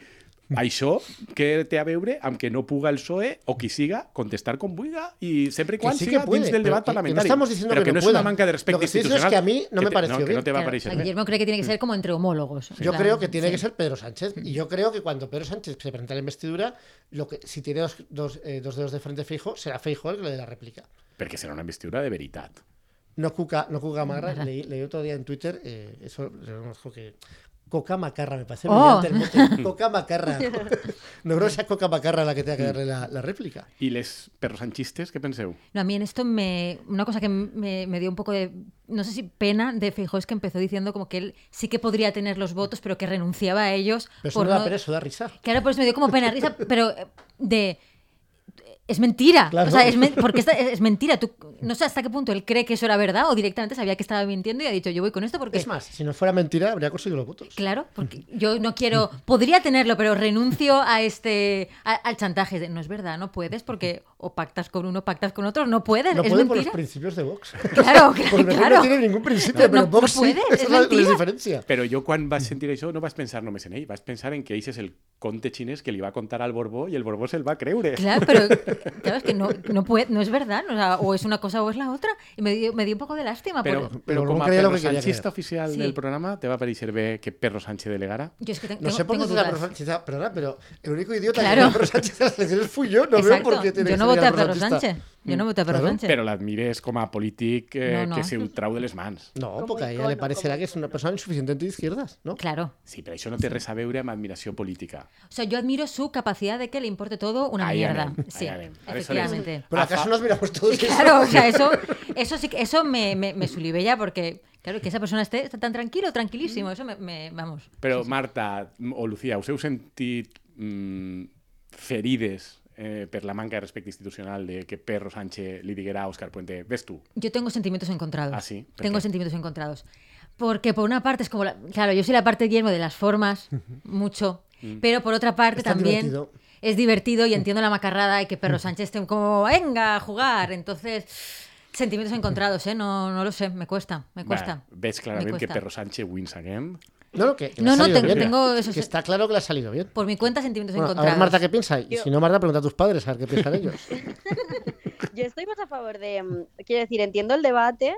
això que té a veure amb que no puga el PSOE o qui siga contestar com vulga i sempre i Que quan sí que siga puede, dins del pero debat que- que no estamos diciendo però que que no no és una pueda. manca de Lo respecte que diciendo es institucional. que a mí no me te- pareció que bien. no te va a Claro, parecer a bé. Guillermo cree que tiene que ser como entre homólogos. Yo creo que tiene sí. que ser Pedro Sánchez. Y yo creo que cuando Pedro Sánchez se presenta a la investidura, lo que, si tiene dos, dos, eh, dos dedos de frente fijo, será Feijóo el que le dé la réplica. Perquè serà una investidura de veritat. No Cuca, no Cuca. Macarra. Leí, leí otro día en Twitter, eh, eso reconozco que. Coca Macarra, me parece Oh. brillante el mote. Coca Macarra. No creo que sea Coca Macarra la que tenga que darle la, la réplica. I les perrosanchistes, què penseu? No, a mí en esto me. Una cosa que me, me dio un poco de. No sé si pena de Feijóo es que empezó diciendo como que él sí que podría tener los votos, pero que renunciaba a ellos. Pero eso por no da no- pena, eso da risa. Claro, pues me dio como pena risa, pero de. Es mentira. Claro. O sea, es porque esta- es mentira. Tú, no sé hasta qué punto él cree que eso era verdad o directamente sabía que estaba mintiendo y ha dicho, yo voy con esto porque. Es más, si no fuera mentira, habría conseguido los votos. Claro, porque yo no quiero, podría tenerlo, pero renuncio a este, a- al chantaje. de, No es verdad, no puedes porque o pactas con uno, pactas con otro, no puedes, No es puede por los mentira. principios de Vox. Claro, Porque claro. no tiene ningún principio, No, pero no- Vox no puede, sí. es Esa es la, mentira. diferencia. Però jo quan vaig sentir això no vaig pensar només en ell, vaig pensar en que és el conte xinès que li va contar al Borbó i el Borbó se'l va creure. Claro, pero claro, es que no, no, puede, no es verdad, o, sea, o es una cosa o es la otra. Y me dio, me dio un poco de lástima. Però, por- Pero però Borbó com a creia lo perro que quería sanchista creer. oficial Sí. del programa, te va pareixer bé que Perro Sánchez delegara? yo es que te- No tengo, sé por qué tengo. Pedro Sánchez, pero el único idiota Claro. que a Pedro Sánchez en las elecciones fui yo. No veo por qué tiene Yo no ser voté a Pedro Sánchez. Sánchez. Yo no voté a Pedro Claro. Sánchez. Però l'admires com a polític eh, No, no. que se ho trau de les mans. No, Como porque a ella le parecerá como que es una persona insuficientemente de izquierdas, ¿no? Claro. Sí, però això no té res a veure amb admiració política. O sea, yo admiro su capacidad de que le importe todo una Ahí mierda. anem, sí, anem. Efectivamente. Pero acaso nos miramos todos eso? Claro, o sea, eso, eso sí que eso me, me, me sulibella porque, claro, que esa persona esté, esté tan tranquilo, tranquilísimo, eso me, me- vamos. Però, Marta o Lucía, us heu sentit mm, ferides eh, per la manca de respecte institucional de que Perro Sánchez li diguera a Òscar Puente ves tu? Yo tengo sentimientos encontrados. ¿Ah, sí? ¿Por Tengo qué? sentimientos encontrados. Porque por una parte es como, la- claro, yo soy la parte de Guillermo de las formas, mucho, Pero por otra parte Está también divertido. es divertido y entiendo la macarrada y que Perro Sánchez esté como, venga, a jugar. Entonces, sentimientos encontrados, ¿eh? No, no lo sé, me cuesta, me cuesta. Ves clarament Me que cuesta. Perro Sánchez wins again. No, no, que, No, no, tengo- tengo eso, Que está claro que le ha salido bien. Por mi cuenta, sentimientos Bueno, a encontrados. ver, Marta, ¿qué piensa? Y Yo- si no, Marta, pregunta a tus padres a ver qué piensan ellos. Yo estoy más a favor de, mm, quiero decir, entiendo el debate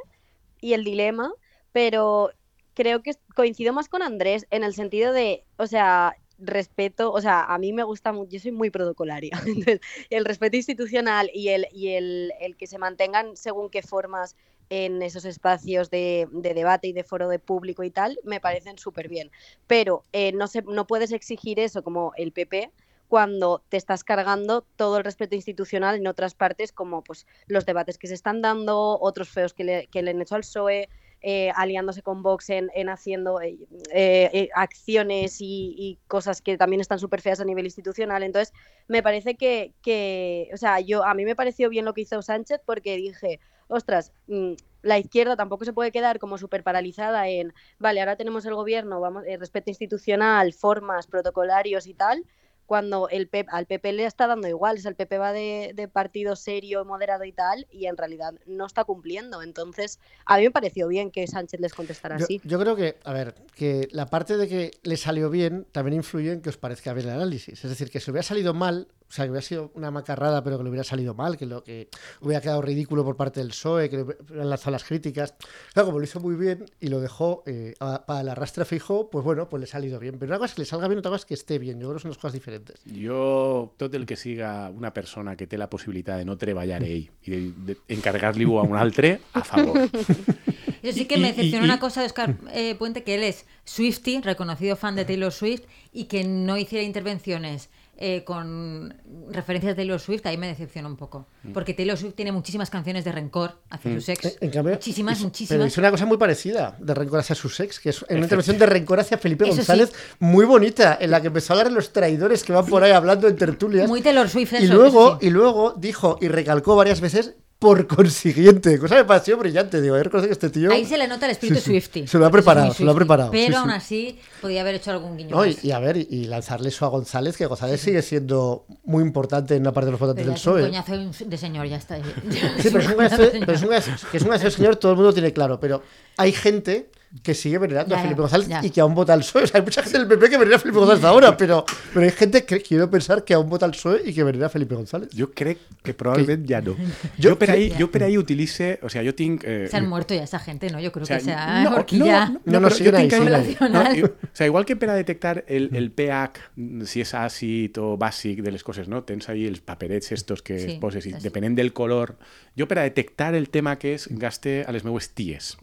y el dilema, pero creo que coincido más con Andrés en el sentido de, o sea, respeto, o sea, a mí me gusta mucho, yo soy muy protocolaria, entonces el respeto institucional y el, y el, el que se mantengan según qué formas en esos espacios de, de debate y de foro de público y tal, me parecen súper bien. Pero eh, no, se, no puedes exigir eso como el PP cuando te estás cargando todo el respeto institucional en otras partes, como pues los debates que se están dando, otros feos que le, que le han hecho al PSOE, eh, aliándose con Vox en, en haciendo eh, eh, eh, acciones y, y cosas que también están súper feas a nivel institucional. Entonces, me parece que, que, o sea, yo a mí me pareció bien lo que hizo Sánchez porque dije, ostras, mm, la izquierda tampoco se puede quedar como súper paralizada en, vale, ahora tenemos el gobierno, vamos, eh, respeto institucional, formas, protocolarios y tal, cuando el PP, al PP le está dando igual, o sea, el PP va de, de partido serio, moderado y tal, y en realidad no está cumpliendo. Entonces, a mí me pareció bien que Sánchez les contestara Yo, así. yo creo que, a ver, que la parte de que le salió bien también influye en que os parezca bien el análisis. Es decir, que si hubiera salido mal, o sea, que hubiera sido una macarrada, pero que le hubiera salido mal, que lo que hubiera quedado ridículo por parte del PSOE, que le hubieran lanzado las críticas. Claro, como lo hizo muy bien y lo dejó eh, a- para el arrastre fijo, pues bueno, pues le ha salido bien. Pero una cosa es que le salga bien, otra cosa es que esté bien. Yo creo que son dos cosas diferentes. Jo, tot el que siga una persona que té la possibilitat de no treballar ell i d'encarregar-li-ho a un altre, a favor. Yo sí que Y- me y- decepcionó y- una cosa de Oscar eh, Puente, que él es Swifty, reconocido fan de Taylor Swift, y que no hiciera intervenciones eh, con referencias de Taylor Swift, ahí me decepcionó un poco. Mm. Porque Taylor Swift tiene muchísimas canciones de rencor hacia sus ex. En, en cambio, muchísimas, Pero muchísimas. hizo una cosa muy parecida de rencor hacia su ex, que es en una intervención de rencor hacia Felipe Eso sí. González muy bonita, en la que empezó a hablar de los traidores que van por ahí hablando en tertulias. Muy Taylor Swift eso, y luego, eso sí. y luego dijo y recalcó varias veces por consiguiente, cosa me pareció brillante, digo, a ver, que este tío Ahí se le nota el espíritu Sí, sí. Swifty. Se lo ha preparado, se lo ha preparado, Pero sí, aún sí. así podía haber hecho algún guiño No, y, más. y a ver, y, lanzarle eso a González, que González sigue siendo muy importante en una parte de los votantes del ya es un PSOE. coñazo de señor, ya está. Sí, pero es un coñazo, es un que es señor, todo el mundo tiene claro. Pero hay gente que sigue venerando Ya, a Felipe ya, González ya. y que aún vota al PSOE. O sea, hay mucha gente del PP que venera a Felipe González ahora, pero, pero hay gente que quiero pensar que aún vota al PSOE y que venera a Felipe González. Jo crec que probablement ja no. Jo Jo per ahí, jo per ahí utilice... O sea, jo tinc... Eh, Se han muerto ya esa gente, ¿no? Yo creo o sea, que se ha no, horquilla. no, No, no, siguen jo ahí, siguen ahí. No, o sea, igual que per a detectar el, el pH, si és àcid o bàsic de les coses, no? Tens ahí els paperets estos que Sí, sí, poses i sí. depenent del color... Jo per a detectar el tema que és, gaste a les meues ties,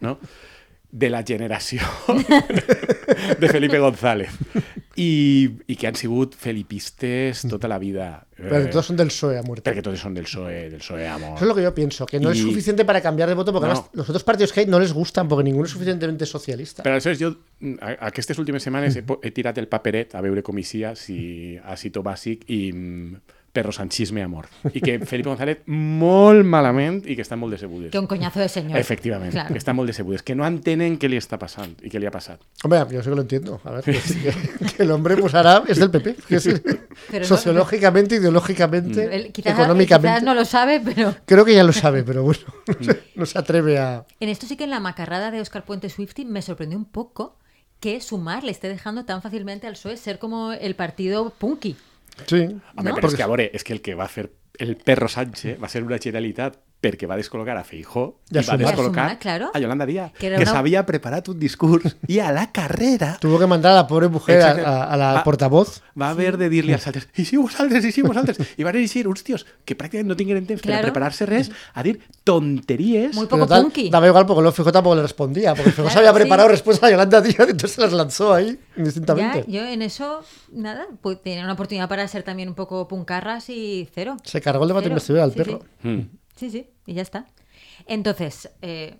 no? De la generació de Felipe González i, i que han sigut felipistes tota la vida. Pero Eh, todos son del PSOE a muerte. perquè tots són del PSOE, del PSOE amor. Eso es lo que yo pienso, que no es Y- suficiente para cambiar de voto porque No. además los otros partidos que hay no les gustan porque ninguno es suficientemente socialista. Però aleshores jo a- aquestes últimes setmanes he, po- he tirat el paperet a veure com eixia si àcid o bàsic i mm, perro sanchisme amor. I que Felipe González molt malament i que estan molt decebudes. Que un coñazo de señor. Efectivament, Claro. que estan molt decebudes, que no entenen què li està passant i què li ha passat. Hombre, yo sé que lo entiendo. A ver, que, el hombre pues ahora es del PP. que es- Pero no- sociológicamente, ideológicamente, Él quizás, económicamente. quizás no lo sabe, pero Creo que ya lo sabe, pero bueno, no se, no se atreve a... en esto sí que en la macarrada de Oscar Puente Swifty me sorprendió un poco que Sumar le esté dejando tan fácilmente al PSOE ser como el partido punky. Sí. Home, No? però és que, a veure, és que el que va fer el perro Sánchez va ser una generalitat perquè va descol·locar a Feijó I a i va Sumar. descol·locar I a Sumar, claro. a Yolanda Díaz, Que que, una- s'havia preparat un discurs i a la carrera Tuvo que mandar a la pobre mujer a, a- a la Va- portavoz. va haver de dir-li als altres i si vosaltres, i si vosaltres i van eixir uns tios que pràcticament no tingueren temps per Claro. a preparar-se res a dir tonteries Muy poco tal, punky. daba igual porque luego Fijo tampoco le respondía, porque se Claro, había sí. respuesta a Yolanda Díaz, entonces se las lanzó ahí Ya, indistintamente. yo en eso, nada, pues tenía una oportunidad para ser también un poco puncarras y cero. Se cargó el debate Cero. investidura al Sí, perro. sí. Mm. Sí, sí, y ya está. Entonces, eh,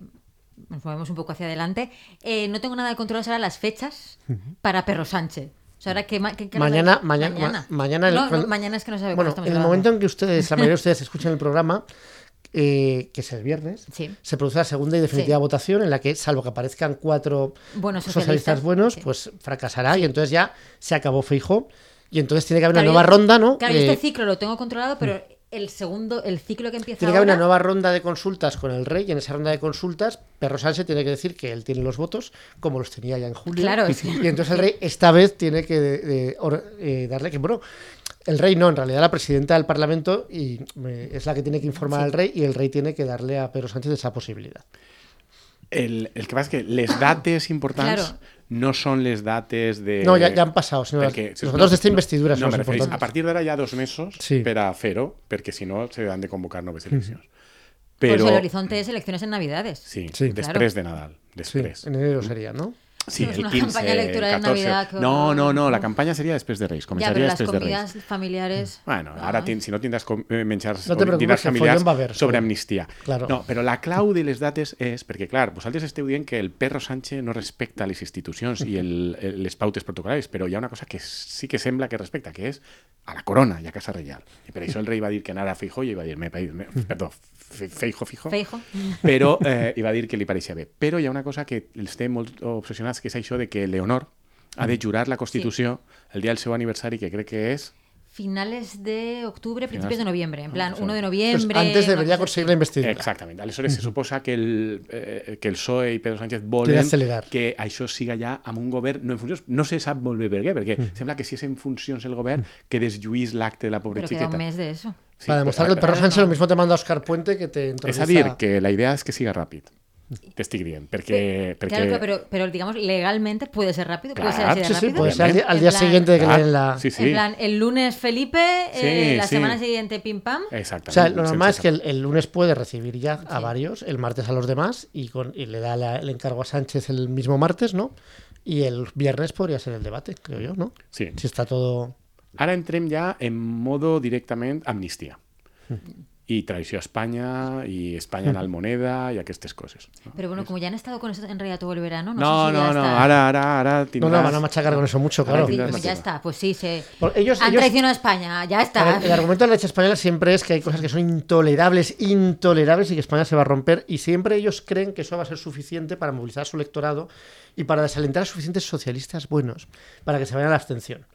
nos movemos un poco hacia adelante. Eh, no tengo nada de control ahora las fechas para Perro Sánchez. O sea, ahora que, ma- que- que Mañana- nos- mañana- ma- mañana el- no, no, mañana es que no sabe Bueno, en el momento en que ustedes, la mayoría de ustedes escuchen el programa, eh, que es el viernes, Sí. se produce la segunda y definitiva Sí. votación en la que, salvo que aparezcan cuatro Buenos socialistas, socialistas, buenos, sí. pues fracasará y entonces ya se acabó Feijo y entonces tiene que haber una nueva yo- ronda, ¿no? Claro, Eh, este ciclo lo tengo controlado, pero el segundo, el ciclo que empieza tiene que haber una nueva ronda de consultas con el rey y en esa ronda de consultas Perro Sánchez tiene que decir que él tiene los votos como los tenía ya en julio. Claro, es que- Y entonces el rey esta vez tiene que eh, or- eh, darle que, bueno, el rey no, en realidad la presidenta del Parlamento y eh, es la que tiene que informar Sí. al rey y el rey tiene que darle a Pedro Sánchez esa posibilidad. El, el que pasa es que les dates importantes Claro. No son les dates de... No, ya, ya han pasado. Sino Perquè, los votos de esta investidura no, son me los refereix, a partir d'ara hi ha dos mesos Sí. per a fer-ho, perquè si no se han de convocar noves eleccions. Por eso Però, el horizonte es elecciones en Navidades. sí, Sí. després de Nadal, Sí, després. en enero sería, ¿no? Sí, el una 15, campaña electoral el en 14. Navidad, que No, no, no, la campaña sería després de Reis, Ya, començaria pero las després de Reis. familiares. Bueno, Ah. ara tin, si no tindràs com, eh, menjars No te o preocupes, dinars que familiars a haver, sobre follón. amnistia. Claro. No, però la clau de les dates és, perquè clar, vosaltres esteu dient que el perro Sánchez no respecta les institucions i el, el, les pautes protocolares, però hi ha una cosa que sí que sembla que respecta, que és a la corona i a Casa Reial. I per això el rei va dir que anara a Feijó i va dir, me, me, perdó, Fe- Feijo, Fijo, Feijo. però eh, i va dir que li pareixia bé. Però hi ha una cosa que els té molt obsessionats, que és això de que Leonor ha de jurar la Constitució el dia del seu aniversari, que crec que és Finales de octubre, principios Finales- de noviembre. En plan, sí. 1 de Pues noviembre. antes una debería conseguir la investidura. Exactament. Aleshores, se suposa que el, eh, que el PSOE i Pedro Sánchez volen acelerar. que això siga ja amb un govern no en funcions. No se sap molt bé per què, perquè Mm. sembla que si és en funcions el govern, que deslluís l'acte de la pobra queda xiqueta. un mes de eso. Sí, Para demostrar que el però- perro Sánchez lo mismo te manda Oscar Puente que te introduce a dir, que la idea és que siga ràpid. T'estic dient, perquè... perquè... Claro, claro, pero, pero digamos, legalmente puede ser rápido. Puede ser Claro, así de Sí, sí, rápido. puede ser al día, al En día plan- siguiente de que le den la... sí, sí. En plan, el lunes Felipe, eh, Sí, la sí. semana siguiente pim pam. Exactament. O sea, lo normal es que el, el lunes puede recibir ya a Sí. varios, el martes a los demás y, con, y le da la- el encargo a Sánchez el mismo martes, ¿no? Y el viernes podría ser el debate, creo yo, ¿no? Sí. Si está todo... Ara entrem ja en modo directament amnistia. I traïció a Espanya, i Espanya en moneda, i aquestes coses. No, Pero bueno, como ya han estado con eso en realidad todo el verano, no, no, sé si ya no, no, está. ara, ara, ara No, no, van a machacar con eso mucho, Ahora claro. Sí, pues ya está, pues sí, se... Por- ellos, han ellos- traicionado a España, ya está. ver, el argumento de la leche española siempre es que hay cosas que son intolerables, intolerables y que España se va a romper y siempre ellos creen que eso va a ser suficiente para movilizar a su electorado y para desalentar a suficientes socialistas buenos para que se vayan a la abstención.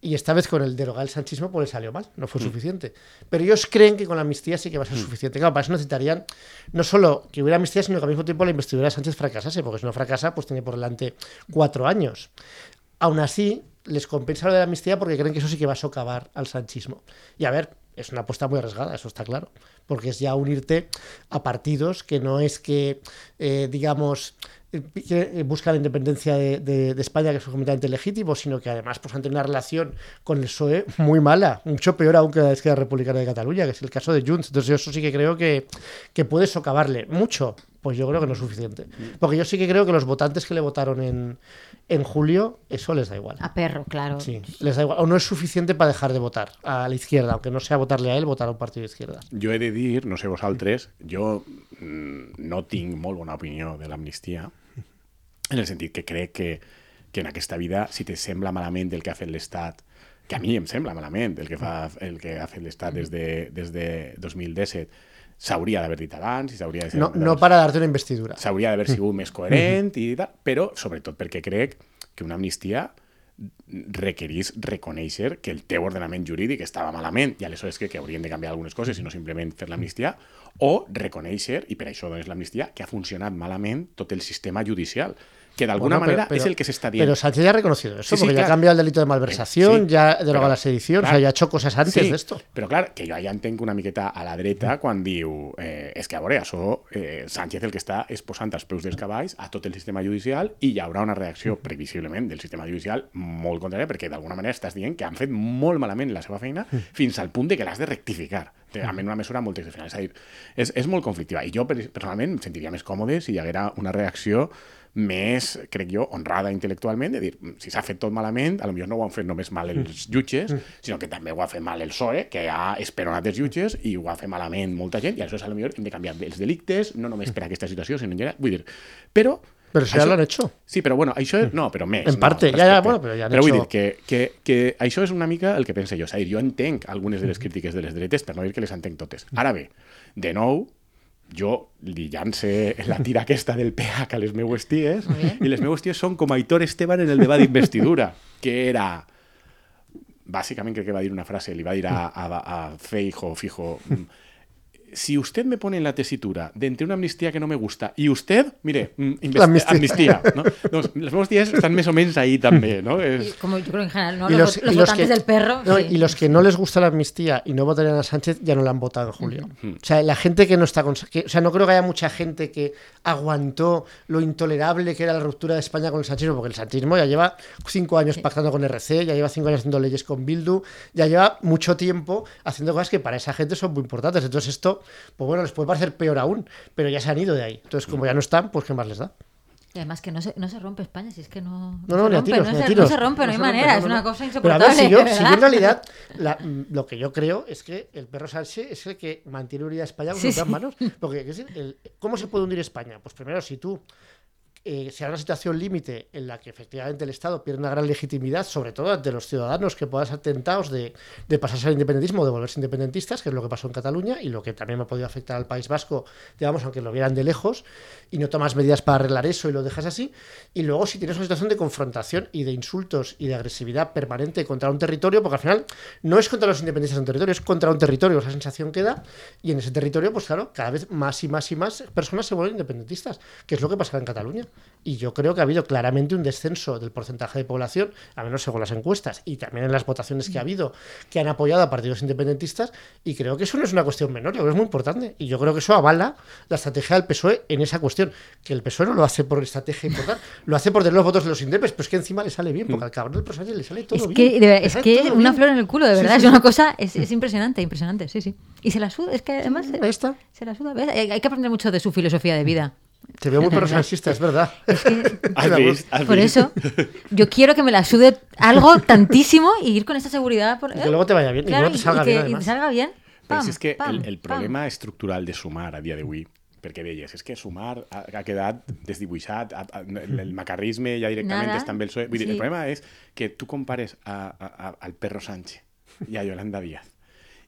Y esta vez con el derogar el sanchismo pues le salió mal, no fue suficiente. Pero ellos creen que con la amnistía sí que va a ser suficiente. Claro, para eso necesitarían no solo que hubiera amnistía, sino que al mismo tiempo la investidura de Sánchez fracasase, porque si no fracasa, pues tiene por delante cuatro años. Aún así, les compensa lo de la amnistía porque creen que eso sí que va a socavar al sanchismo. Y a ver, es una apuesta muy arriesgada, eso está claro. Porque es ya unirte a partidos que no es que, eh, digamos, eh, que eh, buscan la independencia de, de- de España, que es completamente legítimo, sino que además pues, han tenido una relación con el PSOE muy mala, mucho peor aún que la Izquierda Republicana de Cataluña, que es el caso de Junts. Entonces, yo eso sí que creo que, que puede socavarle mucho. Pues yo creo que no es suficiente. Porque yo sí que creo que los votantes que le votaron en, en julio, eso les da igual. A perro, claro. Sí, les da igual. O no es suficiente para dejar de votar a la izquierda, aunque no sea votarle a él, votar a un partido de izquierda. Jo he de dir, no sé vosaltres, jo mm, no tinc molt bona opinió de l'amnistia, en el sentit que crec que, que en aquesta vida, si te sembla malament el que ha fet l'Estat, que a mi em sembla malament el que, fa, el que ha fet l'Estat des, de, des de 2017, s'hauria d'haver dit abans i s'hauria de No, no para darte una investidura. s'hauria d'haver sigut més coherent i tal, però sobretot perquè crec que una amnistia requerís reconèixer que el teu ordenament jurídic estava malament i aleshores crec que haurien de canviar algunes coses i no simplement fer l'amnistia o reconèixer, i per això dones l'amnistia, que ha funcionat malament tot el sistema judicial, que d'alguna Bueno, pero- manera pero- és el que s'està dient. Pero Sánchez ya ha reconocido eso, Sí, sí, porque ya ha claro. cambiado el delito de malversación, Sí, ya ha pero- la sedición, o clar, sea, ya ha hecho cosas antes sí, de esto. Però clar, que jo ja entenc una miqueta a la dreta quan diu eh, és que a veure, això eh, Sánchez el que està és posant els peus dels cavalls a tot el sistema judicial i hi haurà una reacció previsiblement del sistema judicial molt contrària perquè d'alguna manera estàs dient que han fet molt malament la seva feina fins al punt de que l'has de rectificar en una mesura molt excepcional. És a dir, és, és molt conflictiva. I jo per- personalment em sentiria més còmode si hi haguera una reacció més, crec jo, honrada intel·lectualment, de dir, si s'ha fet tot malament, a lo millor no ho han fet només mal els jutges, sinó que també ho ha fet mal el PSOE, que ha esperonat els jutges i ho ha fet malament molta gent, i aleshores a lo millor hem de canviar els delictes, no només per aquesta situació, sinó en general. Vull dir, però Però això ja l'han hecho. Sí, però bueno, això és... No, però més. En no, parte, ja, ja, bueno, però ja han Però vull hecho- dir que, que, que això és una mica el que penso jo. És a dir, jo entenc algunes de les crítiques de les dretes, per no dir que les entenc totes. Ara bé, de nou, jo li la tira aquesta del PH a les meues ties i les meues ties són com Aitor Esteban en el debat d'investidura, que era bàsicament crec que va dir una frase, li va dir a, a, a Feijo, fijo, mm, si usted me pone en la tesitura de entre una amnistía que no me gusta y usted, mire, mm, L'amnistia. amnistía, ¿no? Doncs les meves ties estan més o menys ahí també, no? Y És, como yo creo en general, ¿no? Y los, los- los y los votantes que- del perro. No, sí. Y los que no les gusta la amnistía y no votarían a Sánchez ya no la han votado en julio. O sea, la gente que no está con. que- o sea, no creo que haya mucha gente que aguantó lo intolerable que era la ruptura de España con el sanchismo, porque el sanchismo ya lleva cinco años pactando con RC, ya lleva cinco años haciendo leyes con Bildu, ya lleva mucho tiempo haciendo cosas que para esa gente son muy importantes. Entonces, esto, pues bueno, les puede parecer peor aún, pero ya se han ido de ahí. Entonces, como ya no están, pues qué más les da. Y además que no se, no se rompe España, si es que no. No, no, se rompe, tiros, no se, tiros. no se rompe, no, hay rompe, manera, es una cosa Pero insoportable. a ver, si yo, si yo en realidad, la- lo que yo creo es que el perro Sánchez es el que mantiene unida a España con sus sí. manos. Porque, ¿qué es el- ¿cómo se puede hundir España? Pues primero, si tú eh, se da una situación límite en la que efectivamente el Estado pierde una gran legitimidad, sobre todo ante los ciudadanos que puedan ser tentados de, de pasarse al independentismo o de volverse independentistas, que es lo que pasó en Cataluña y lo que también ha podido afectar al País Vasco, digamos, aunque lo vieran de lejos, y no tomas medidas para arreglar eso y lo dejas así. Y luego, si tienes una situación de confrontación y de insultos y de agresividad permanente contra un territorio, porque al final no es contra los independentistas de un territorio, es contra un territorio, esa sensación que da, y en ese territorio, pues claro, cada vez más y más y más personas se vuelven independentistas, que es lo que pasa en Cataluña. Y yo creo que ha habido claramente un descenso del porcentaje de población, a menos según las encuestas, y también en las votaciones que ha habido, que han apoyado a partidos independentistas, y creo que eso no es una cuestión menor, yo creo que es muy importante, y yo creo que eso avala la estrategia del PSOE en esa cuestión, que el PSOE no lo hace por estrategia importante, lo hace por tener los votos de los indepes, pero es que encima le sale bien, porque al cabrón del PSOE le sale todo Es bien. que, es que una bien. flor en el culo, de verdad, sí, es una cosa, es, es impresionante, impresionante, sí, sí. Y se la suda, es que además Ahí está. se la suda. hay que aprender mucho de su filosofía de vida. Te veo muy personalista, es verdad. has vist, has Por eso, yo quiero que me la sude algo tantísimo y ir con esta seguridad. Por, Y que luego te vaya bien, y que luego te salga que- bien, y te salga bien. Pam, si és que pam, el, el pam. problema estructural de sumar a dia d'avui, perquè deies, és que sumar ha, ha quedat desdibuixat, ha, ha, el, el macarrisme ja directament Nada. està amb el PSOE. Vull dir, Sí. el problema és que tu compares a, a, a, al perro Sánchez i a Yolanda Díaz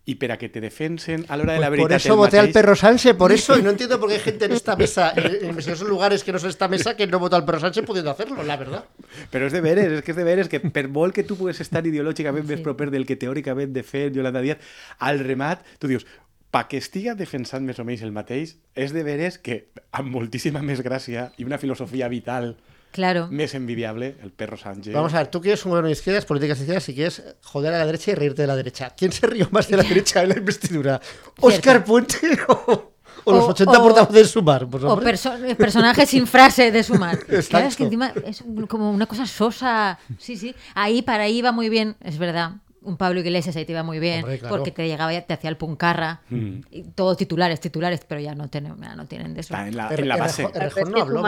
i per a que te defensen a l'hora de la Pues por veritat eso voté al perro Sánchez, por eso, y no entiendo por qué hay gente en esta mesa, en, en esos lugares que no son esta mesa, que no votó al perro Sánchez pudiendo hacerlo, la verdad. Però és de veres, és que és de veres que per molt que tu pugues estar ideològicament més proper del que teòricament defèn Yolanda Díaz, al remat tu dius, pa que estiga defensant més o menys el mateix, és de veres que amb moltíssima més gràcia i una filosofia vital Claro. més envidiable, el perro Sánchez. Vamos a ver, tú quieres un gobierno de izquierdas, políticas de izquierdas, y quieres joder a la derecha y reírte de la derecha. ¿Quién se rió más de la derecha en la investidura? ¿Oscar Puente o, o los O- 80 o- portavoces de Sumar? Pues, O perso- personajes sin frase de sumar. Claro, es que encima es como una cosa sosa. Sí, sí. Ahí para ahí va muy bien, es verdad. Un Pablo Iglesias ahí te iba muy bien, Hombre, claro. porque te llegaba y te hacía el puncarra. Y todos titulares, titulares, pero ya no tienen, ya no tienen de eso. Está en la, en la base. Es no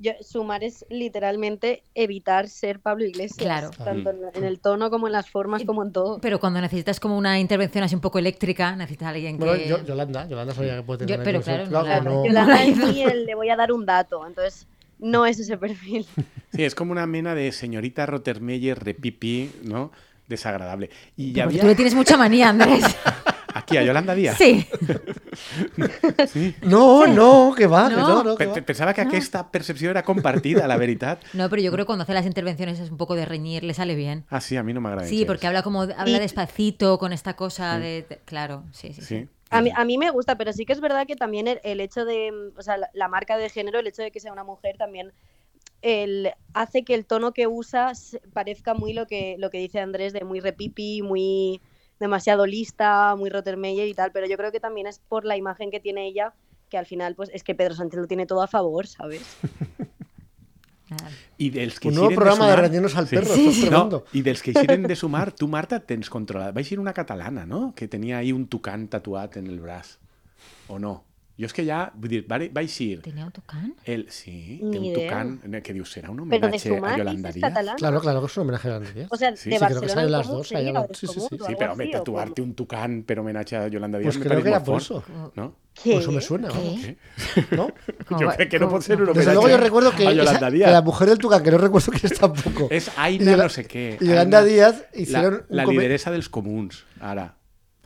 es, yo- sumar es literalmente evitar ser Pablo Iglesias. Claro. Tanto en, en el tono como en las formas, como en todo. Pero cuando necesitas como una intervención así un poco eléctrica, necesitas a alguien que... Bueno, yo- Yolanda, Yolanda sabía que puede tener Yo- pero una claro, influencia. no la- no- yo Yolanda la es el le voy a dar un dato, entonces no es ese perfil. Sí, és com una mena de señorita Rottermeyer repipi, ¿no? Desagradable. Y ya había tú le tienes mucha manía, Andrés. aquí a Yolanda Díaz. sí. No, no, que va, que No. no, no, que va. que aquesta percepció era compartida, la veritat. No, pero yo creo que cuando hace las intervenciones es un poco de reñir, le sale bien. Ah, sí, a mi no m'agrada. Sí, gens. porque habla como habla despacito con esta cosa de, de- claro, sí, sí, sí. Sí. A mí, a mí me gusta, pero sí que es verdad que también el, el hecho de, o sea, la, la marca de género, el hecho de que sea una mujer también el, hace que el tono que usa parezca muy lo que, lo que dice Andrés, de muy repipi, muy demasiado lista, muy Rottermeyer y tal, pero yo creo que también es por la imagen que tiene ella, que al final pues es que Pedro Sánchez lo tiene todo a favor, ¿sabes? Nada. I dels que Un nuevo programa de sumar- rendirnos al perro, Sí, sí. tremendo. No, I dels que eixiren de sumar, tu, Marta, tens controlat. Va eixir una catalana, no? Que tenia ahí un tucán tatuat en el braç. O no? Jo és que ja, vull dir, va, va eixir ¿Tenía un tucán? el... Sí, té un idea. tucán, que diu, serà un Pero de homenatge a Yolanda es Díaz? catalán. Claro, claro, que es un homenaje a Yolanda Díaz. O sea, Sí, de sí, creo que Barcelona salen las dos, la sí, sí, sí. Sí, algo però home, así, ¿o tatuar-te un tucán per homenatge a Yolanda Díaz Pues me creo que era por eso. ¿no? ¿Qué? Eso me suena. ¿Qué? ¿no? ¿Cómo Yo creo que no pot ser un no? Desde homenaje luego yo recuerdo que, esa- la mujer del Tucán, que no recuerdo quién es tampoco. És Y Aina no sé què. y Yolanda Díaz la, hicieron la lideresa dels comuns, ara.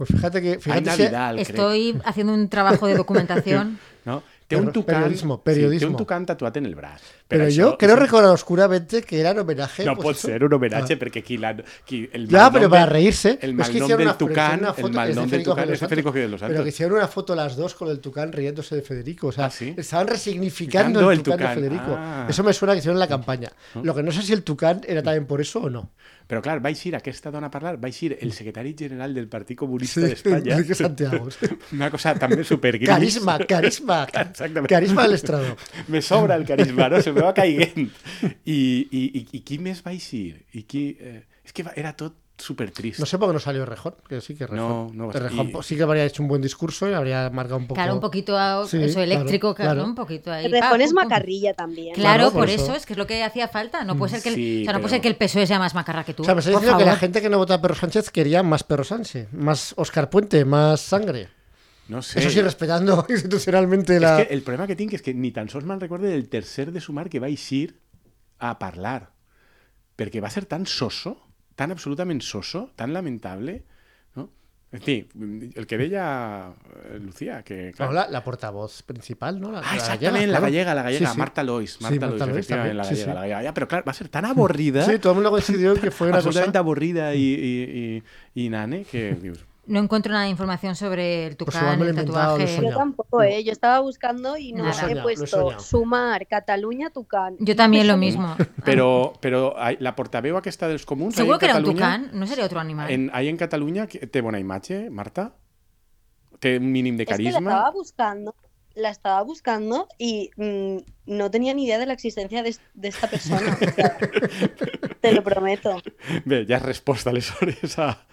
Pues fíjate que fíjate si- Vidal. Estoy haciendo un trabajo de documentación. No? Té un tucán, periodismo, Sí, té periodismo. un tucán tatuat en el braç. pero això- yo creo això recordar oscuramente que era en homenaje. No pues pot ser un homenatge Ah. perquè qui la, qui, el Ya, pero para reírse. El es que malnom hicieron del tucán, el foto- es de malnom del tucán es de Federico Jiménez de los Pero que Santos. hicieron una foto las dos con el Tucán riéndose de Federico. O sea, Ah, ¿sí? estaban resignificando Ficando el, el Tucán, Tucán. de Federico. Ah. Eso me suena que hicieron en la campaña. Lo que no sé si el Tucán era también por eso o no. Però clar, va eixir aquesta dona a parlar, va eixir el secretari general del Partit Comunista Sí, d'Espanya. Enrique Santiago. sí. Una cosa també super gris. Carisma, carisma. Exactament. Carisma del estrado. Me sobra el carisma, no? Se me va caiguent. I, i, i, i qui més va eixir? I qui... Eh, és que va, era tot super trist. No sé por qué no salió Rejón, que sí que Rejón. No, no va a Rejón salir. sí que habría hecho un buen discurso y habría marcado un poco. Claro, un poquito a- Sí, eso claro, eléctrico, claro, claro. un poquito ahí. El Rejón es macarrilla también. Claro, Claro, por por eso. eso es que es lo que hacía falta. No puede ser que el, Sí, o sea, no puede ser que el PSOE sea más macarra que tú. O sea, me estás diciendo que la gente que no vota a Perro Sánchez quería más Perro Sánchez, más Oscar Puente, más sangre. No sé. Eso sí, respetando institucionalmente la. Que el problema que tinc és que ni tan sols me'n recorde del tercer de sumar que va eixir a parlar. Perquè va ser tan soso, tan absolutament soso, tan lamentable, no? En fi, el que deia eh, Lucía, que... No, Clar, la, la portavoz principal, ¿no? La, Ah, la exactament, la claro. gallega, la gallega, Sí, sí. Marta Lois, Sí, Marta, Marta Lois, Lois efectivament, la sí, gallega, sí. la gallega. Ja, però clar, va ser tan avorrida, Sí, todo el mundo coincidió que fue una cosa. i, i, i, i nane, que. No encuentro nada de información sobre el Pues tucán, lo el tatuaje. Yo tampoco, ¿eh? Yo estaba buscando y no he puesto sumar Cataluña Tucán. Yo también lo mismo. Però, però ai, la portaveu aquesta dels comuns... ahí Seguro que era un tucán, no sería otro animal. En, ahí en Catalunya que- té bona imatge, Marta? Té un mínim de Es que la carisma? estaba buscando, la estaba buscando y mm, no tenía ni idea de la existencia de, de esta persona. o sea, te lo prometo. Bé, ja has respost aleshores a...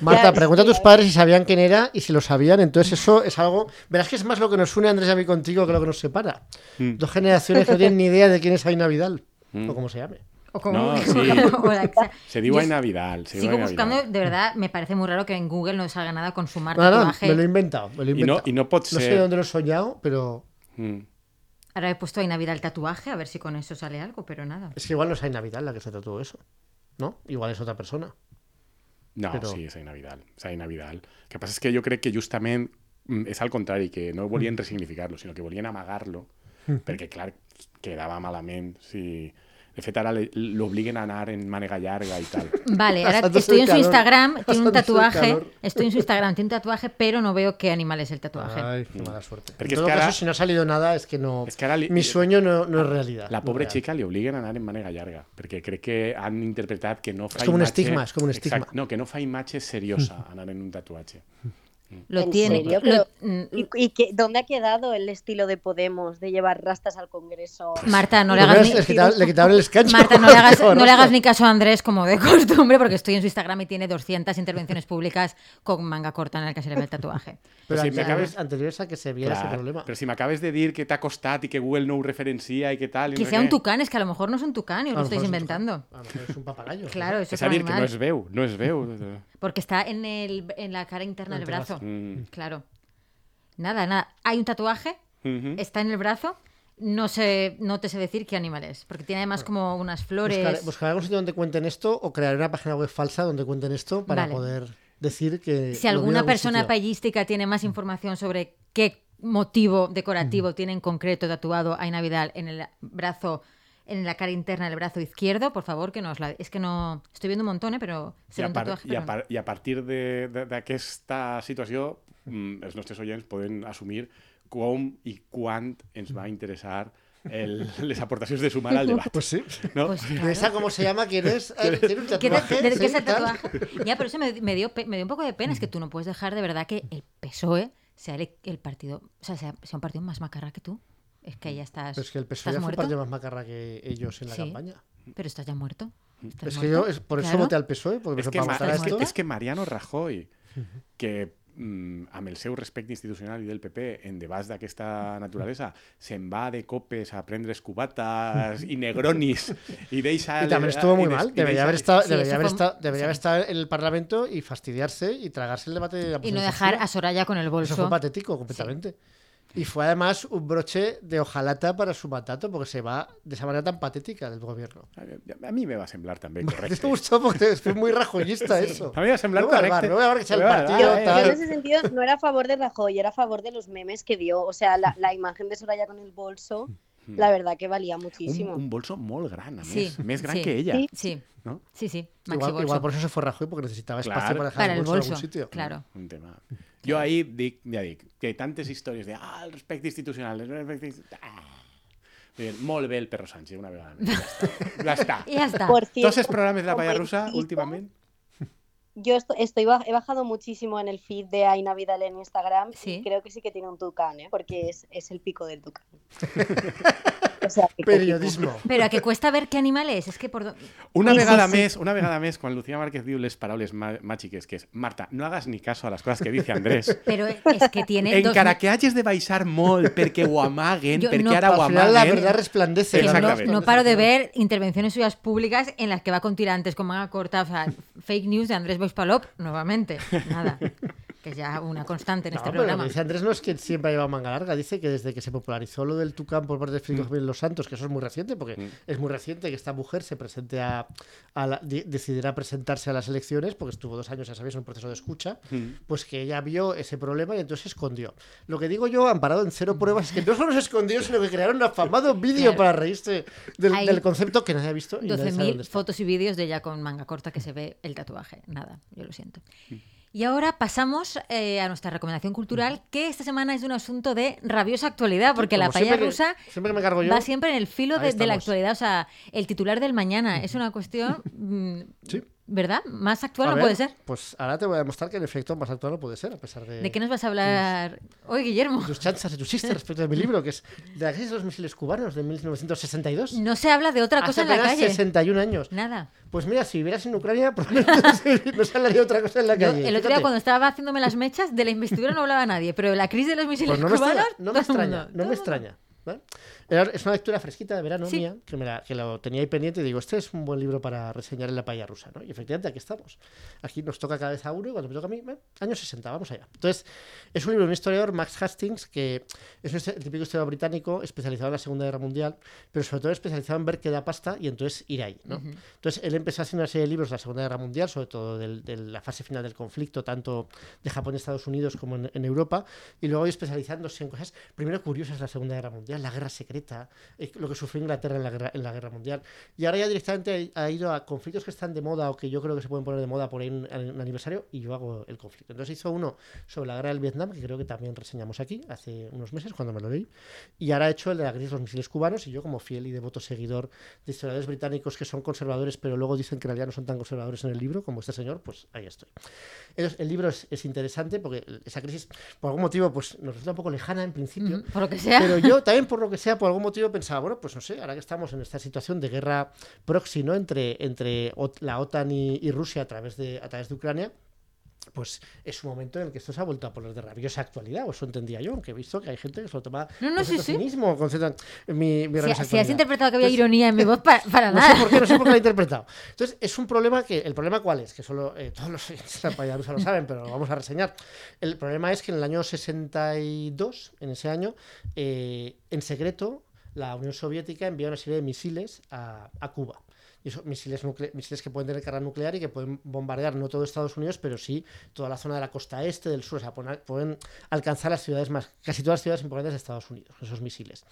Marta, Ya, pregunta a tus ya. padres si sabían quién era y si lo sabían. Entonces, eso es algo. Verás que es más lo que nos une Andrés y a mí contigo que lo que nos separa. Mm. Dos generaciones que no tienen ni idea de quién es Aina Vidal. Mm. O como se llame. O como- No, sí. o la exa- Se Yo Vidal. Se diu Sigo buscando, de verdad, me parece muy raro que en Google no salga nada con sumar No, no, tatuaje. me lo he inventado. Me lo he no, inventado. I no pot No sé ser... de dónde lo he soñado, pero Mm. Ahora he puesto ahí Navidad el tatuaje, a ver si con eso sale algo, pero nada. es que igual no es Aina Vidal la que se tatuó eso. ¿No? Igual es otra persona. No, sí, Vidal. És Aina Vidal. El que passa és que jo crec que justament mm, és al contrari, que no volien resignificar-lo, sinó que volien amagar-lo, perquè, clar, quedava malament si... De fet, ara le- l'obliguen a anar en mànega llarga i tal. Vale, ahora estoy en su calor. Instagram, tiene un tatuaje. Estoy en su Instagram, tiene un tatuaje, pero no veo qué animal es el tatuaje. Ay, qué mala suerte. Porque en es todo que ahora- caso, si no ha salido nada, es que no. És que ara li- Mi sueño no, no es realidad. La no pobra es real. xica li obliguen a anar en mànega llarga, perquè crec que han interpretat que no fa És com un imatge... estigma, és com un estigma. Exacte, no, que no fa imatge seriosa anar en un tatuatge. Lo ¿En tiene. serio? lo- Pero- ¿Y, y qué- dónde ha quedado el estilo de Podemos de llevar rastas al Congreso? Marta, no le hagas ni, le el. Marta, no le hagas, no le hagas ni caso a Andrés como de costumbre, porque estoy en su Instagram y tiene 200 intervenciones públicas con manga corta en el que se le ve el tatuaje. Pero si anteriores, m'acabes- anteriores a que se viera ese Clar, problema. Però si m'acabes de dir que t'ha costat i que Google no referencia i que tal... I Que no sea un què. tucán, es que a lo mejor no es un tucán y lo lo estáis mejor es un tucán. inventando. A lo mejor es un papagayo. Claro, eso es un que no es veu, no es veu. Porque está en, el, en la cara interna del brazo. Mm. Claro. Nada, nada. Hay un tatuaje, está en el brazo. No sé, no te sé decir qué animal es, porque tiene además como unas flores. Buscaré, buscaré algún sitio donde cuenten esto o crearé una página web falsa donde cuenten esto para Vale. poder decir que. Si alguna algún persona sitio. payística tiene más información sobre qué motivo decorativo tiene en concreto tatuado a Vidal en el brazo, en la cara interna del brazo izquierdo, por favor que nos la. Es que no. Estoy viendo un montón, ¿eh? pero se ve a, un par, tatuaje. i, a pero no. par, I a partir de- de- d'aquesta situació, mm, els nostres oients poden assumir com i quan ens va interessar el, les aportacions de sumar al debat. Pues sí. No? Pues ¿De claro. esa cómo se llama? ¿Quién es? ¿Tiene un ¿Qué, tatuaje? de- qué es el tal. tatuaje? Ya, pero eso me, me dio, me dio un poco de pena. Es que tú no puedes dejar de verdad que el PSOE sea el, el partido, o sea, sea, sea un partido más macarra que tú. Es que ya estás. Pero es que el PSOE ¿estás ya fue muerto? parte más macarra que ellos en la Sí. campaña. Pero estás ya muerto. ¿Estás Es que muerto? yo es- por eso Claro. voté al PSOE, porque Es me que, para votar a es, que, esto. es que Mariano Rajoy, que mm, amb el seu respecte institucional i del PP en debats d'aquesta naturalesa se'n va de copes a prendre escubates i negronis i deixa... Y también el- estuvo muy i mal. i Debería haber estado, Sí, debería haber estado, debería haber sí. estado en el Parlamento y fastidiarse y tragarse el debate de la Y no dejar a Soraya con el Eso fue bolso. patético completamente. Y fue además un broche de hojalata para su mandato porque se va de esa manera tan patética del gobierno. A, a mi me va semblar també ¿Te correcte. gustó? Porque fue muy rajoyista eso. A mi me va semblar No voy a correcte. no voy a hablar que sea el partido, Yo, eh, tal. yo en ese sentido no era a favor de Rajoy, era a favor de los memes que dio. O sea, la, la imagen de Soraya con el bolso, la verdad que valía un, muchísimo. un bolso molt gran, a Sí, més. Més gran sí. que ella. Sí. Sí, ¿no? sí, sí. Maxi Igual, bolso. igual por eso se fue Rajoy porque necesitaba espacio Claro. para dejar Para el el bolso, en bolso. algún sitio. Claro. Un tema. Jo ahir dic, ja dic, que tantes històries de ah, el respecte institucional, el respecte... insti- Ah. Molt bé el perro Sánchez, una vegada més. Ja està. Ja està. Y ya está. Por Tots cierto, els programes de la palla rusa, periodista, últimament, Yo esto- estoy, he bajado muchísimo en el feed de Aina Vidal en Instagram Sí. y creo que sí que tiene un tucán, ¿eh? porque es, es el pico del tucán. O sea, que Periodismo. Pero a que cuesta ver qué animal es. Es que por. Una sí, vegada sí. més, una vegada més, quan Lucía Márquez diu les paraules màgiques, que és Marta, no hagas ni caso a les coses que dice Andrés. Pero es que tiene. dos Encara mi- que de baixar molt perquè ho amaguen, perquè no- ara ho la verdad resplandece. no, no paro de ver intervenciones suyas públicas en las que va con tirantes con manga corta, o sea, fake news de Andrés Boispalop, nuevamente. Nada. Que es ya una constante en No, este pero lo programa. que dice Andrés no es que siempre ha llevado manga larga, dice que desde que se popularizó lo del Tucán por parte de Federico Jiménez Los Santos, que eso es muy reciente, porque Mm. es muy reciente que esta mujer se presente a, a la- di- decidiera presentarse a las elecciones, porque estuvo dos años, ya sabéis, en un proceso de escucha, Mm. pues que ella vio ese problema y entonces se escondió. Lo que digo yo, amparado en cero pruebas, es que no solo se escondió, sino que crearon un afamado vídeo Claro. para reírse del, Hay del concepto que nadie ha visto y nadie sabe 12.000 dónde está. fotos y vídeos de ella con manga corta que se ve el tatuaje. Nada, yo lo siento. Mm. Y ahora pasamos eh, a nuestra recomendación cultural, que esta semana es de un asunto de rabiosa actualidad, porque la paella que- rusa siempre que me cargo yo, va siempre en el filo de, de la actualidad. O sea, el titular del mañana es una cuestión, mm, Sí. ¿Verdad? Más actual A no ver, puede ser. Pues ahora te voy a demostrar que en efecto más actual no puede ser, a pesar de... ¿De qué nos vas a hablar hoy, Guillermo? tus chanzas y tus chistes respecto de mi libro, que es de la crisis de los misiles cubanos de 1962. No se habla de otra Hace cosa en la calle. 61 años. Nada. Pues mira, si vivieras en Ucrania, probablemente no se hablaría de otra cosa en la Yo, calle. el otro día cuando estaba haciéndome las mechas, de la investidura no hablaba nadie, pero de la crisis de los misiles Pues no me cubanos, extraña, no me extraña, no me extraña. ¿vale? Era- Es una lectura fresquita de verano Sí. mía, que, me la- que lo tenía ahí pendiente y digo, este es un buen libro para reseñar en la paella rusa, ¿no? Y efectivamente aquí estamos. Aquí nos toca cada vez a uno y cuando me toca a mí, bueno, años 60, vamos allá. Entonces, es un libro de un historiador, Max Hastings, que es un histo- el típico historiador británico especializado en la Segunda Guerra Mundial, pero sobre todo especializado en ver qué da pasta y entonces ir ahí, ¿no? Entonces, él empezó haciendo una serie de libros de la Segunda Guerra Mundial, sobre todo del- de la fase final del conflicto, tanto de Japón y Estados Unidos como en, en Europa, y luego especializándose en cosas, primero curiosas de la Segunda Guerra Mundial, la guerra secreta, eh, lo que sufrió Inglaterra en la, guerra, en la Guerra Mundial. Y ahora ya directamente ha, ido a conflictos que están de moda o que yo creo que se pueden poner de moda por ahí en, en aniversario, y yo hago el conflicto. Entonces hizo uno sobre la guerra del Vietnam, que creo que también reseñamos aquí hace unos meses cuando me lo leí, y ahora ha hecho el de la crisis de los misiles cubanos, y yo como fiel y devoto seguidor de historiadores británicos que son conservadores, pero luego dicen que en realidad no son tan conservadores en el libro como este señor, pues ahí estoy. Entonces, el libro es, es interesante porque esa crisis, por algún motivo, pues nos resulta un poco lejana en principio. Ujú, Por lo que sea. Pero yo también, por lo que sea, por algún motivo pensaba, bueno, pues no sé, ahora que estamos en esta situación de guerra proxy, ¿no? Entre, entre la OTAN y, y Rusia a través, de, a través de Ucrania, pues es un momento en el que esto se ha vuelto a poner de rabiosa actualidad, o eso entendía yo, aunque he visto que hay gente que se lo toma No, no, con sí, sí. cinismo, con cierta- mi, mi Si, si has interpretado que había Entonces, ironía en mi voz, pa- para, no nada. sé por qué, no sé por qué lo he interpretado. Entonces, es un problema que. ¿El problema cuál es? Que solo eh, todos los oyentes de la Paella Rusa lo saben, pero lo vamos a reseñar. El problema es que en el año 62, en ese año, eh, en secreto, la Unión Soviética envía una serie de misiles a, a Cuba. Y misiles, misiles que pueden tener carga nuclear y que pueden bombardear no todo Estados Unidos, pero sí toda la zona de la costa este, del sur. O sea, pueden, pueden alcanzar las ciudades más, casi todas las ciudades importantes de Estados Unidos, esos misiles.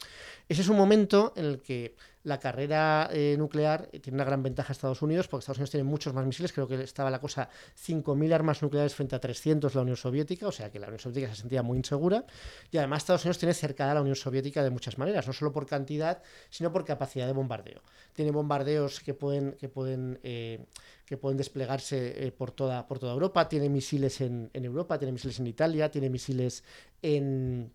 Ese es un momento en el que la carrera eh, nuclear eh, tiene una gran ventaja a Estados Unidos, porque Estados Unidos tiene muchos más misiles, creo que estaba la cosa 5.000 armas nucleares frente a 300 la Unión Soviética, o sea que la Unión Soviética se sentía muy insegura, y además Estados Unidos tiene cercada a la Unión Soviética de muchas maneras, no solo por cantidad, sino por capacidad de bombardeo. Tiene bombardeos que pueden, que pueden, eh, que pueden desplegarse por, toda, por toda Europa, tiene misiles en, en Europa, tiene misiles en Italia, tiene misiles en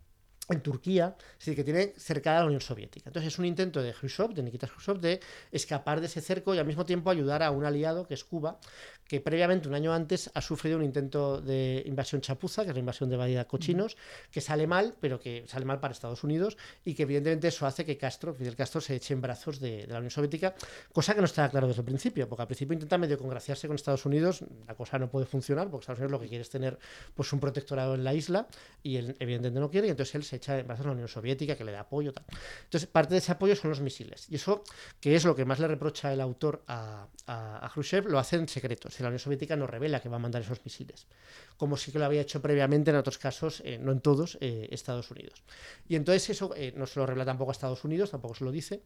en Turquía, decir, que tiene cercada a la Unión Soviética. Entonces es un intento de Khrushchev, de Nikita Khrushchev, de escapar de ese cerco y al mismo tiempo ayudar a un aliado, que es Cuba, que previamente, un año antes, ha sufrido un intento de invasión chapuza, que es la invasión de Bahía Cochinos, que sale mal, pero que sale mal para Estados Unidos y que evidentemente eso hace que Castro, Fidel Castro, se eche en brazos de, de la Unión Soviética, cosa que no estaba claro desde el principio, porque al principio intenta medio congraciarse con Estados Unidos, la cosa no puede funcionar, porque Estados Unidos lo que quiere es tener pues, un protectorado en la isla y él evidentemente no quiere, y entonces él se echa en brazos de la Unión Soviética, que le da apoyo. Tal. Entonces, parte de ese apoyo son los misiles. Y eso, que es lo que más le reprocha el autor a, a, a Khrushchev, lo hace en secreto. Si la Unión Soviética no revela que va a mandar esos misiles, como sí que lo había hecho previamente en otros casos, eh, no en todos, eh, Estados Unidos. Y entonces eso eh, no se lo revela tampoco a Estados Unidos, tampoco se lo dice,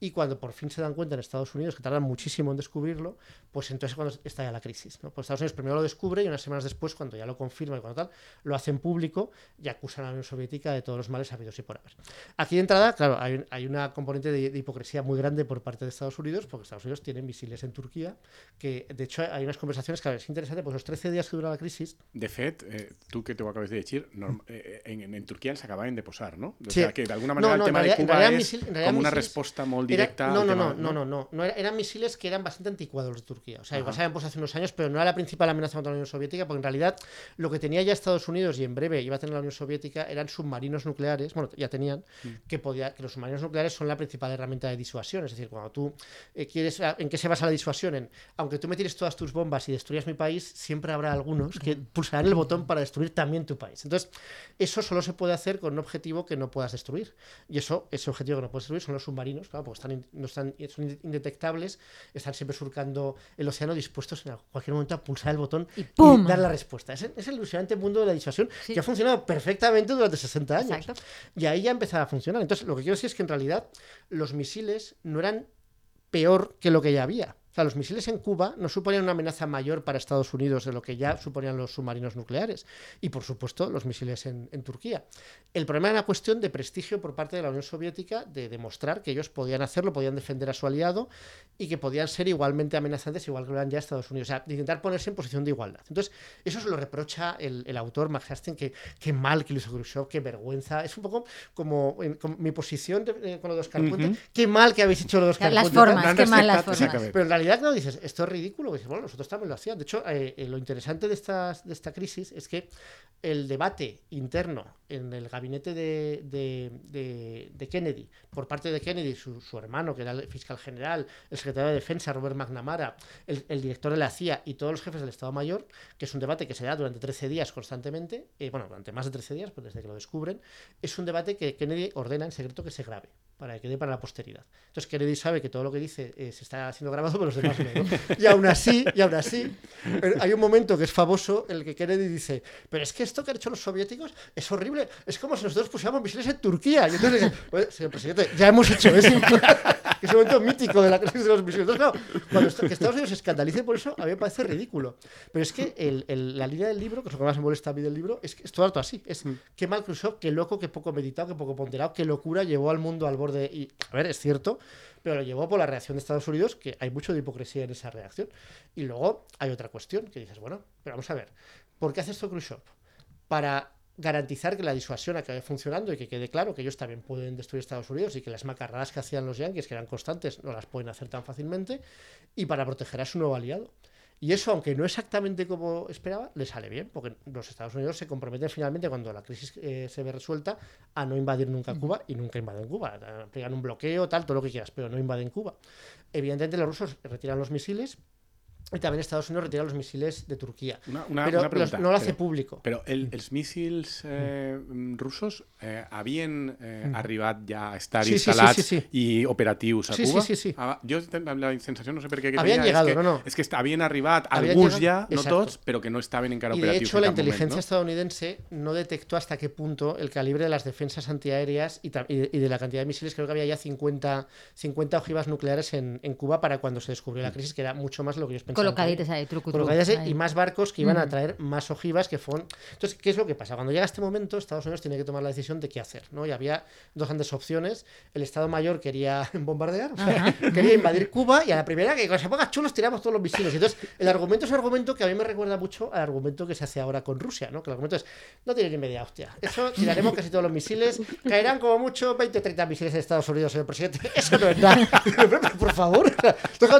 y cuando por fin se dan cuenta en Estados Unidos, que tardan muchísimo en descubrirlo, pues entonces es cuando estalla la crisis. ¿no? Pues Estados Unidos primero lo descubre y unas semanas después, cuando ya lo confirma y cuando tal, lo hacen público y acusan a la Unión Soviética de todos los males habidos y por haber. Aquí de entrada, claro, hay, hay una componente de, de hipocresía muy grande por parte de Estados Unidos, porque Estados Unidos tiene misiles en Turquía, que de hecho hay unas conversaciones que a ver, es interesante, pues los 13 días que dura la crisis, De fet, eh, tu que t'ho acabes de llegir, norm- eh, en, en, en Turquia els acabaven de posar, no? O Sí. sea, que d'alguna manera No, no, el tema de Cuba realidad és misil- en realidad com una molt Era- directa no, al no, tema, no, no, no, no, no, era- eran misiles que eran bastante anticuados los de Turquía. O sea, igual se habían puesto hace unos años, pero no era la principal amenaza contra la Unión Soviética, porque en realidad lo que tenía ya Estados Unidos y en breve iba a tener la Unión Soviética eran submarinos nucleares, bueno, ya tenían, Mm. que podía, que los submarinos nucleares son la principal herramienta de disuasión. Es decir, cuando tú eh, quieres, ¿en qué se basa la disuasión? En, aunque tú me tires todas tus bombas y destruyas mi país, siempre habrá algunos que pulsarán el botón para destruir también tu país. Entonces, eso solo se puede hacer con un objetivo que no puedas destruir. Y eso, ese objetivo que no puedes destruir son los submarinos, claro, porque están, no están, son indetectables, están siempre surcando el océano dispuestos en cualquier momento a pulsar el botón Y ¡pum! dar la respuesta. Es, es el ilusionante mundo de la disuasión Sí. que ha funcionado perfectamente durante 60 años. Exacto. Y ahí ya empezaba a funcionar. Entonces, lo que quiero decir es que en realidad los misiles no eran peor que lo que ya había. Sea, los misiles en Cuba no suponían una amenaza mayor para Estados Unidos de lo que ya suponían los submarinos nucleares. Y, por supuesto, los misiles en, en Turquía. El problema era una cuestión de prestigio por parte de la Unión Soviética de demostrar que ellos podían hacerlo, podían defender a su aliado y que podían ser igualmente amenazantes, igual que lo eran ya Estados Unidos. O sea, de intentar ponerse en posición de igualdad. Entonces, eso se lo reprocha el, el autor Max Hastings, que qué mal que lo hizo Khrushchev, qué vergüenza. Es un poco como, en- como mi posición de- eh, con lo de Oscar Ujú. Puente. Qué mal que habéis hecho lo de Oscar Las Puente. formas, qué mal las formas. Pero en realidad, claro, dices, esto es ridículo. Dices, bueno, nosotros también lo hacían. De hecho, eh, eh, lo interesante de, estas, de esta crisis es que el debate interno en el gabinete de- de Kennedy, por parte de Kennedy, su, su hermano, que era el fiscal general, el secretario de Defensa, Robert McNamara, el, el director de la CIA y todos los jefes del Estado Mayor, que es un debate que se da durante 13 días constantemente, eh, bueno, durante más de 13 días, pues desde que lo descubren, es un debate que Kennedy ordena en secreto que se grabe, para que quede para la posteridad. Entonces Kennedy sabe que todo lo que dice eh, se está siendo grabado, pero los demás no. Y aún así, y aún así, hay un momento que es famoso en el que Kennedy dice, pero es que esto que han hecho los soviéticos es horrible, es como si nosotros pusiéramos misiles en Turquía. Y entonces dice, "Oye, señor presidente, ya hemos hecho eso. es un momento mítico de la crisis de los misiles. Entonces, claro, cuando esto- que Estados Unidos se escandalice por eso, a mí me parece ridículo. Pero es que el- el- la línea del libro, que es lo que más me molesta a mí del libro, es que es todo alto así. Es qué mal cruzó, qué loco, qué poco meditado, qué poco ponderado, qué locura llevó al mundo al borde. Y, a ver, es cierto, pero lo llevó por la reacción de Estados Unidos, que hay mucho de hipocresía en esa reacción. Y luego hay otra cuestión que dices, bueno, pero vamos a ver, ¿por qué hace esto Khrushchev? Para garantizar que la disuasión acabe funcionando y que quede claro que ellos también pueden destruir Estados Unidos y que las macarradas que hacían los yanquis, que eran constantes, no las pueden hacer tan fácilmente, y para proteger a su nuevo aliado. Y eso, aunque no exactamente como esperaba, le sale bien, porque los Estados Unidos se comprometen finalmente, cuando la crisis eh, se ve resuelta, a no invadir nunca Cuba y nunca invaden Cuba. Pegan un bloqueo, tal, todo lo que quieras, pero no invaden Cuba. Evidentemente, los rusos retiran los misiles y también Estados Unidos retira los misiles de Turquía. Una, una, pero una los- pregunta. no lo hace público. Però el, els míssils eh, russos eh, havien eh, arribat ja a estar Sí, sí, sí, instal·lats sí, sí. i operatius a Sí, sí, Cuba? sí, sí. Ah, jo la sensació, no sé per què, que Havien llegado, és que, no, no. és que est- havien arribat Habían alguns llegado- ja, no exacto. tots, però que no estaven encara Y de operatius hecho, la moment, inteligencia no? estadounidense no detectó hasta qué punto el calibre de las defensas antiaéreas y, y de, la cantidad de misiles. Creo que había ya 50, 50 ojivas nucleares en, en Cuba para cuando se descubrió la crisis, que era mucho más lo que ellos pensaban. Colocaditas ahí, truco. Colocaditas ahí, ahí. y más barcos que iban a Mm. traer más ojivas que fueron. Entonces, ¿qué es lo que pasa? Cuando llega este momento, Estados Unidos tiene que tomar la decisión de qué hacer, ¿no? Y había dos grandes opciones. El Estado Mayor quería bombardear, o sea, quería invadir Cuba y a la primera que cuando se ponga chulos tiramos todos los misiles. Entonces, el argumento es un argumento que a mí me recuerda mucho al argumento que se hace ahora con Rusia, ¿no? Que el argumento es, no tiene ni media hostia. Eso tiraremos casi todos los misiles, caerán como mucho 20 o 30 misiles en Estados Unidos, señor presidente. Eso no es nada. Por favor.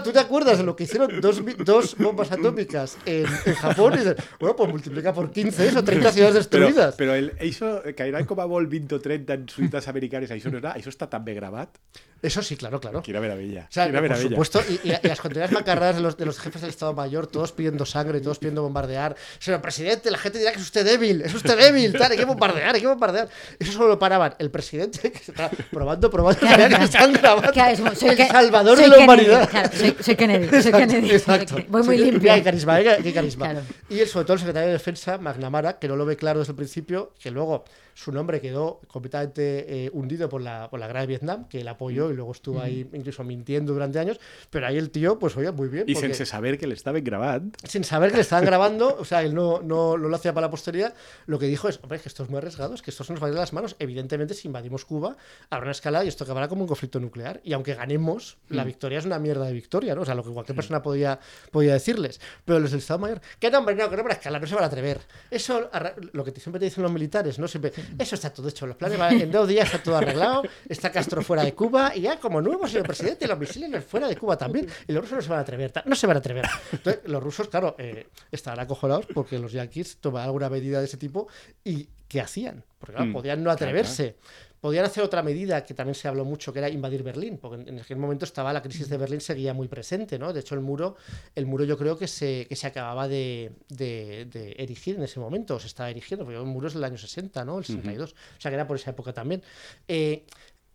¿tú te acuerdas de lo que hicieron dos, dos bombas atómicas en, en Japón y dices, bueno, pues multiplica por 15 eso, 30 ciudades Però, destruïdes. però el, això, cairà com a vol 20 o 30 en ciutats americanes, això no era, això està tan bé gravat. Eso sí, claro, claro. Quina meravella. O sea, Quina por supuesto, y, y- y las continuas macarradas de los, de los jefes del Estado Mayor, todos pidiendo sangre, todos pidiendo bombardear. Señor presidente, la gente dirá que es usted débil, es usted débil, tal, hay que bombardear, hay que bombardear. Eso solo lo paraban el presidente, que se está probando, probando, Claro, que están grabando. Claro, es como, soy el salvador soy de la Kennedy, humanidad. claro, soy, soy Kennedy, soy Exacto, Kennedy. exacto. Voy muy. Qué carisma, qué, qué carisma. Claro. Y el, sobre todo el secretario de Defensa, McNamara, que no lo ve claro desde el principio, que luego su nombre quedó completamente eh, hundido por la, por la guerra de Vietnam, que él apoyó y luego estuvo ahí incluso mintiendo durante años, pero ahí el tío, pues oye, muy bien. Porque- sense saber que l'estaven gravant. sin saber que le estaban grabando, o sea, él no, no, no lo hacía para la posteridad, lo que dijo es, hombre, es que esto es muy arriesgado, es que esto se nos va a ir de las manos. Evidentemente, si invadimos Cuba, habrá una escalada y esto acabará como un conflicto nuclear. Y aunque ganemos, la victoria es una mierda de victoria, ¿no? O sea, lo que cualquier persona podía, podía decirles. Pero los del Estado Mayor, que no, hombre, no, que no van a escalar, no se van a atrever. Eso, lo que siempre te dicen los militares, ¿no? Siempre, eso está todo hecho, los planes, van- en dos días está todo arreglado, está Castro fuera de Cuba y ya como nuevo señor presidente, los misiles fuera de Cuba también. Y los rusos no se van a atrever, no se van a atrever. Entonces, los rusos, claro, eh, estaban acojonados porque los yanquis tomaban alguna medida de ese tipo y ¿qué hacían? Porque claro, Mm, podían no atreverse. Podían hacer otra medida que también se habló mucho, que era invadir Berlín, porque en aquel momento estaba la crisis de Berlín seguía muy presente, ¿no? De hecho, el muro, el muro yo creo que se, que se acababa de, de- de erigir en ese momento, o se estaba erigiendo, porque el muro es del año 60, ¿no? El 62, o sea que era por esa época también. Eh,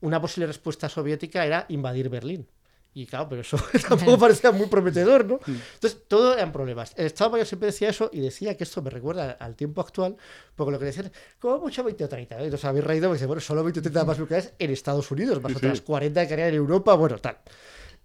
una posible respuesta soviética era invadir Berlín. Y claro, pero eso tampoco parecía muy prometedor, ¿no? Entonces, todo eran problemas. El Estado Mayor siempre decía eso y decía que esto me recuerda al tiempo actual, porque lo que decían, como mucho 20 o 30. ¿no? Y nos habéis reído porque dice, bueno, solo 20 o 30 más nucleares en Estados Unidos, más Sí, otras sí. 40 que harían en Europa, bueno, tal.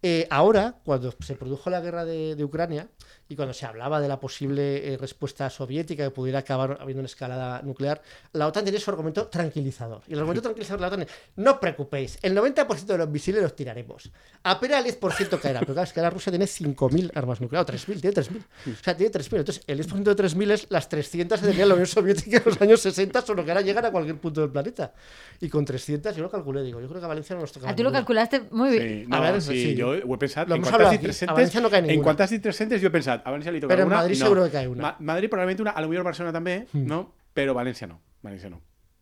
Eh, ahora, cuando se produjo la guerra de, de Ucrania y cuando se hablaba de la posible eh, respuesta soviética que pudiera acabar habiendo una escalada nuclear, la OTAN tiene su argumento tranquilizador. Y el argumento tranquilizador de la OTAN es, no os preocupéis, el 90% de los misiles los tiraremos. Apenas el 10% caerá. Pero claro, es que la Rusia tiene 5.000 armas nucleares, o 3.000, tiene 3.000. O sea, tiene 3.000. Entonces, el 10% de 3.000 es las 300 que tenía la Unión Soviética en los años 60, solo que ahora llegan a cualquier punto del planeta. Y con 300, yo lo calculé, digo, yo creo que a Valencia no nos toca Ah, tú lo calculaste muy bien. Sí, A no, ver, sí, sí. Ho he pensat. En quantes hablado dit aquí. A 300, València no en quantes dit 300 jo he pensat, a València li toca Però en una. Madrid no. seguro que cae una. Ma Madrid probablement una, a lo millor Barcelona també, no? Però València no. València no.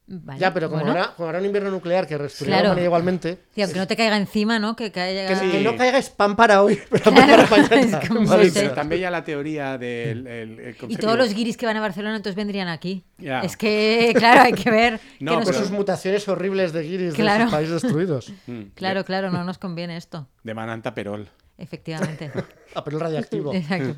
Vale, Ya, pero como, bueno. habrá, como habrá un invierno nuclear que destruirá Claro. igualmente, Sí, aunque no te caiga encima, ¿no? Que caiga... que, Sí. que no caiga spam para hoy, pero Claro, para mañana. es como Vale, sí, sí. pero- També hi ha la teoria del... El, Y todos los guiris que van a Barcelona entonces vendrían aquí. Ya. Es que, claro, hay que ver. que No, nos- Con pero- sus mutaciones horribles de guiris Claro. de sus países destruidos. Mm, Claro, claro, no nos conviene esto. Demanant a Perol. Efectivamente. A pelo radioactivo. Exacto.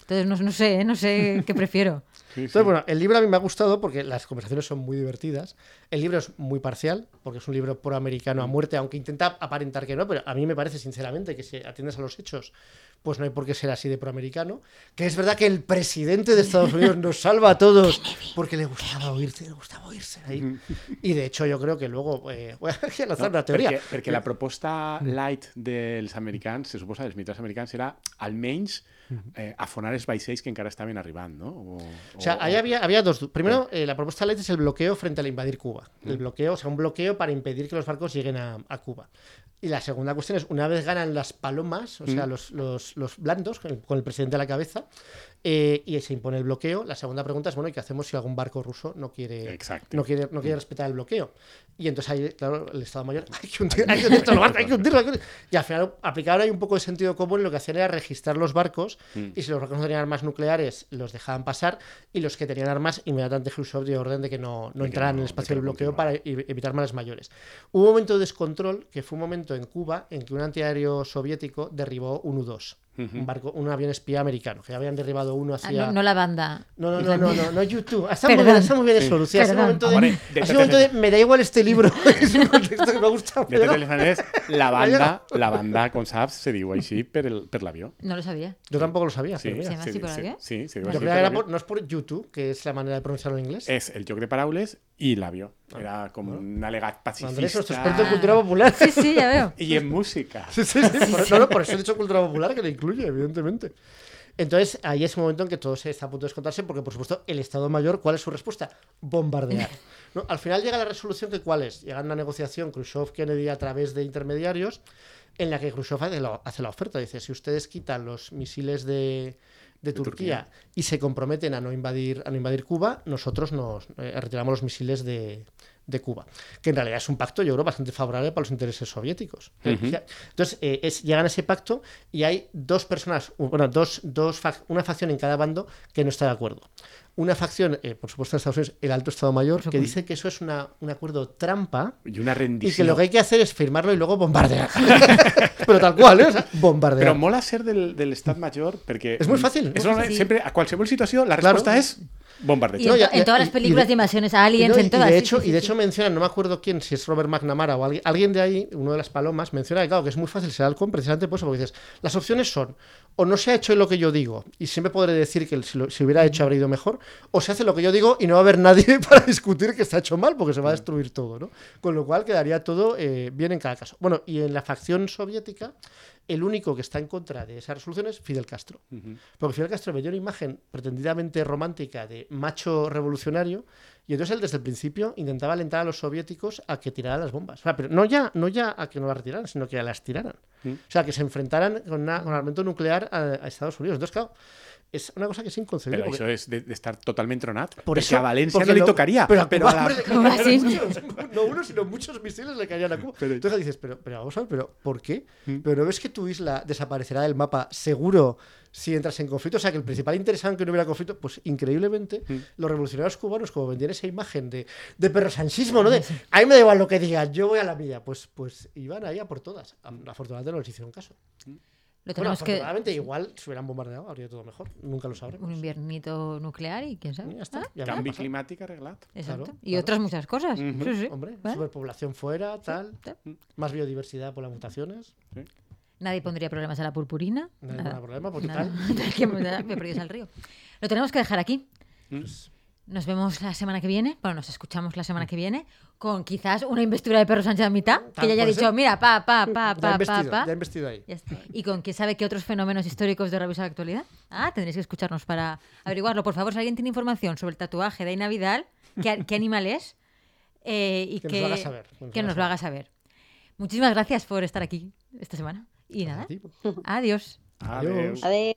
Entonces, no, no sé, ¿eh? no sé qué prefiero. Sí, sí. Entonces, bueno, el libro a mí me ha gustado porque las conversaciones son muy divertidas. El libro es muy parcial, porque es un libro proamericano a muerte, aunque intenta aparentar que no, pero a mí me parece, sinceramente, que si atiendes a los hechos, pues no hay por qué ser así de proamericano. Que es verdad que el presidente de Estados Unidos nos salva a todos porque le gustaba oírse, le gustaba oírse ahí. Y de hecho, yo creo que luego eh, voy a lanzar una teoría. Perquè, perquè la proposta light dels americans, se suposa, dels militars americans, era almenys eh, afonar els vaixells que encara estaven arribant, no? O, O sea, ahí había, había dos. Primero, eh, la propuesta de ley es el bloqueo frente al invadir Cuba. El bloqueo, o sea, un bloqueo para impedir que los barcos lleguen a, a Cuba. Y la segunda cuestión es, una vez ganan las palomas, o sea, los, los, los blandos, con el, con el presidente a la cabeza, eh, y se impone el bloqueo, la segunda pregunta es, bueno, ¿y qué hacemos si algún barco ruso no quiere, Exacto. no quiere, no quiere respetar el bloqueo? Y entonces ahí, claro, el Estado Mayor, hay que hundir, hay que hundir hay hundirlo, hay que hundir". Y al final aplicaron ahí un poco de sentido común, lo que hacían era registrar los barcos, y si los barcos no tenían armas nucleares, los dejaban pasar, y los que tenían armas, inmediatamente Khrushchev dio orden de que no, no entraran no- en el espacio del bloqueo para evitar males mayores. Hubo un momento de descontrol, que fue un momento en Cuba, en que un antiaéreo soviético derribó un U-2, un, barco, un avión espía americano, que ya habían derribado uno Ah, hacia... no, no la banda. No, no, no, no, no, no YouTube. Está muy Perdón. bien, está muy bien eso, Lucía. Ha momento de, ha de- un momento de me da igual este libro. es un contexto que me gusta. De la banda, la banda, com saps, se diu així per, el, per l'avió. No lo sabía. Yo tampoco lo sabía. Sí, pero mira. ¿Se llama así por l'avió? sí, se diu Yo així creía per que era l'avió. por- no es por YouTube, que es la manera de pronunciarlo en inglés. És el joc de paraules i l'avió. Era com un alegat pacifista. Andrés, nuestro experto en cultura popular. Sí, sí, ya veo. I en música. Sí, sí, sí. Por, no, no, por eso he dicho cultura popular, que le incluye, evidentemente. Entonces, ahí es un momento en que todo se está a punto de descontarse, porque, por supuesto, el Estado Mayor, ¿cuál es su respuesta? Bombardear. ¿No? Al final llega la resolución que, ¿cuál es? Llega una negociación Khrushchev-Kennedy a través de intermediarios, en la que Khrushchev hace la, hace la oferta. Dice, si ustedes quitan los misiles de, de Turquía, y se comprometen a no invadir, a no invadir Cuba, nosotros nos eh, retiramos los misiles de, de Cuba, que en realidad es un pacto, yo creo, bastante favorable para los intereses soviéticos. Entonces, eh, es, llegan a ese pacto y hay dos personas, bueno, dos, dos una facción en cada bando que no está de acuerdo una facción, eh, por supuesto en Estados Unidos, el Alto Estado Mayor, que dice que eso es una, un acuerdo trampa. Y una rendición. Y que lo que hay que hacer es firmarlo y luego bombardear. Pero tal cual, ¿eh? bombardear. Pero mola ser del, del Estado Mayor porque... Es muy fácil. Siempre, a cualquier situación, la respuesta es bombardear. Y en, todas las películas de, invasiones aliens, en todas. Y de hecho, y de hecho mencionan, no me acuerdo quién, si es Robert McNamara o alguien, alguien de ahí, uno de las palomas, menciona que, claro, que es muy fácil ser halcón precisamente por eso, porque dices, las opciones son o no se ha hecho lo que yo digo, y siempre podré decir que si, lo, si hubiera hecho habría ido mejor, o se hace lo que yo digo y no va a haber nadie para discutir que está hecho mal, porque se va a destruir todo, ¿no? Con lo cual quedaría todo eh, bien en cada caso. Bueno, y en la facción soviética, el único que está en contra de esa resolución es Fidel Castro. Porque Fidel Castro dio una imagen pretendidamente romántica de macho revolucionario y entonces él desde el principio intentaba alentar a los soviéticos a que tiraran las bombas. pero no ya, no ya a que no las retiraran, sino que a las tiraran. O sea, que se enfrentaran con, una, con armamento nuclear a, Estados Unidos. Entonces, claro, es una cosa que es inconcebible. Pero eso es de, estar totalmente tronat. Por eso, a Valencia no le tocaría. Pero, a, la... no uno, sino muchos misiles le caerían a Cuba. Pero, Entonces dices, pero, pero vamos a ver, ¿pero por qué? ¿Mm? ¿Pero no ves que tu isla desaparecerá del mapa seguro si entras en conflicto? O sea, que el principal interesado en que no hubiera conflicto, pues increíblemente, ¿Mm? los revolucionarios cubanos, como vendían esa imagen de, de perro sanchismo, ¿no? De, a mí me da igual lo que digan, yo voy a la mía. Pues, pues iban ahí a por todas. Afortunadamente no les hicieron caso. ¿Mm? Lo tenemos bueno, que... igual si hubieran bombardeado habría todo mejor. Nunca lo sabremos. Un inviernito nuclear y quién sabe. Ya está. Ah, Cambio climático arreglado. Exacto. y otras muchas cosas. sí, sí. Hombre, superpoblación fuera, tal. Más biodiversidad por las mutaciones. Nadie pondría problemas a la purpurina. Nadie pondría problema porque tal. me perdí al río. Lo tenemos que dejar aquí. Pues nos vemos la semana que viene, bueno, nos escuchamos la semana que viene, con quizás una investidura de Perro Sánchez a mitad, que ya haya dicho, mira, pa, pa, pa, pa, pa, pa. Ya investido ahí. Y con quién sabe qué otros fenómenos históricos de revista de actualidad. Ah, tendréis que escucharnos para averiguarlo. Por favor, si alguien tiene información sobre el tatuaje de Aina Vidal, qué, qué animal es, eh, y que, nos lo haga saber. Que nos lo haga saber. Muchísimas gracias por estar aquí esta semana. Y nada, adiós. Adiós. Adiós.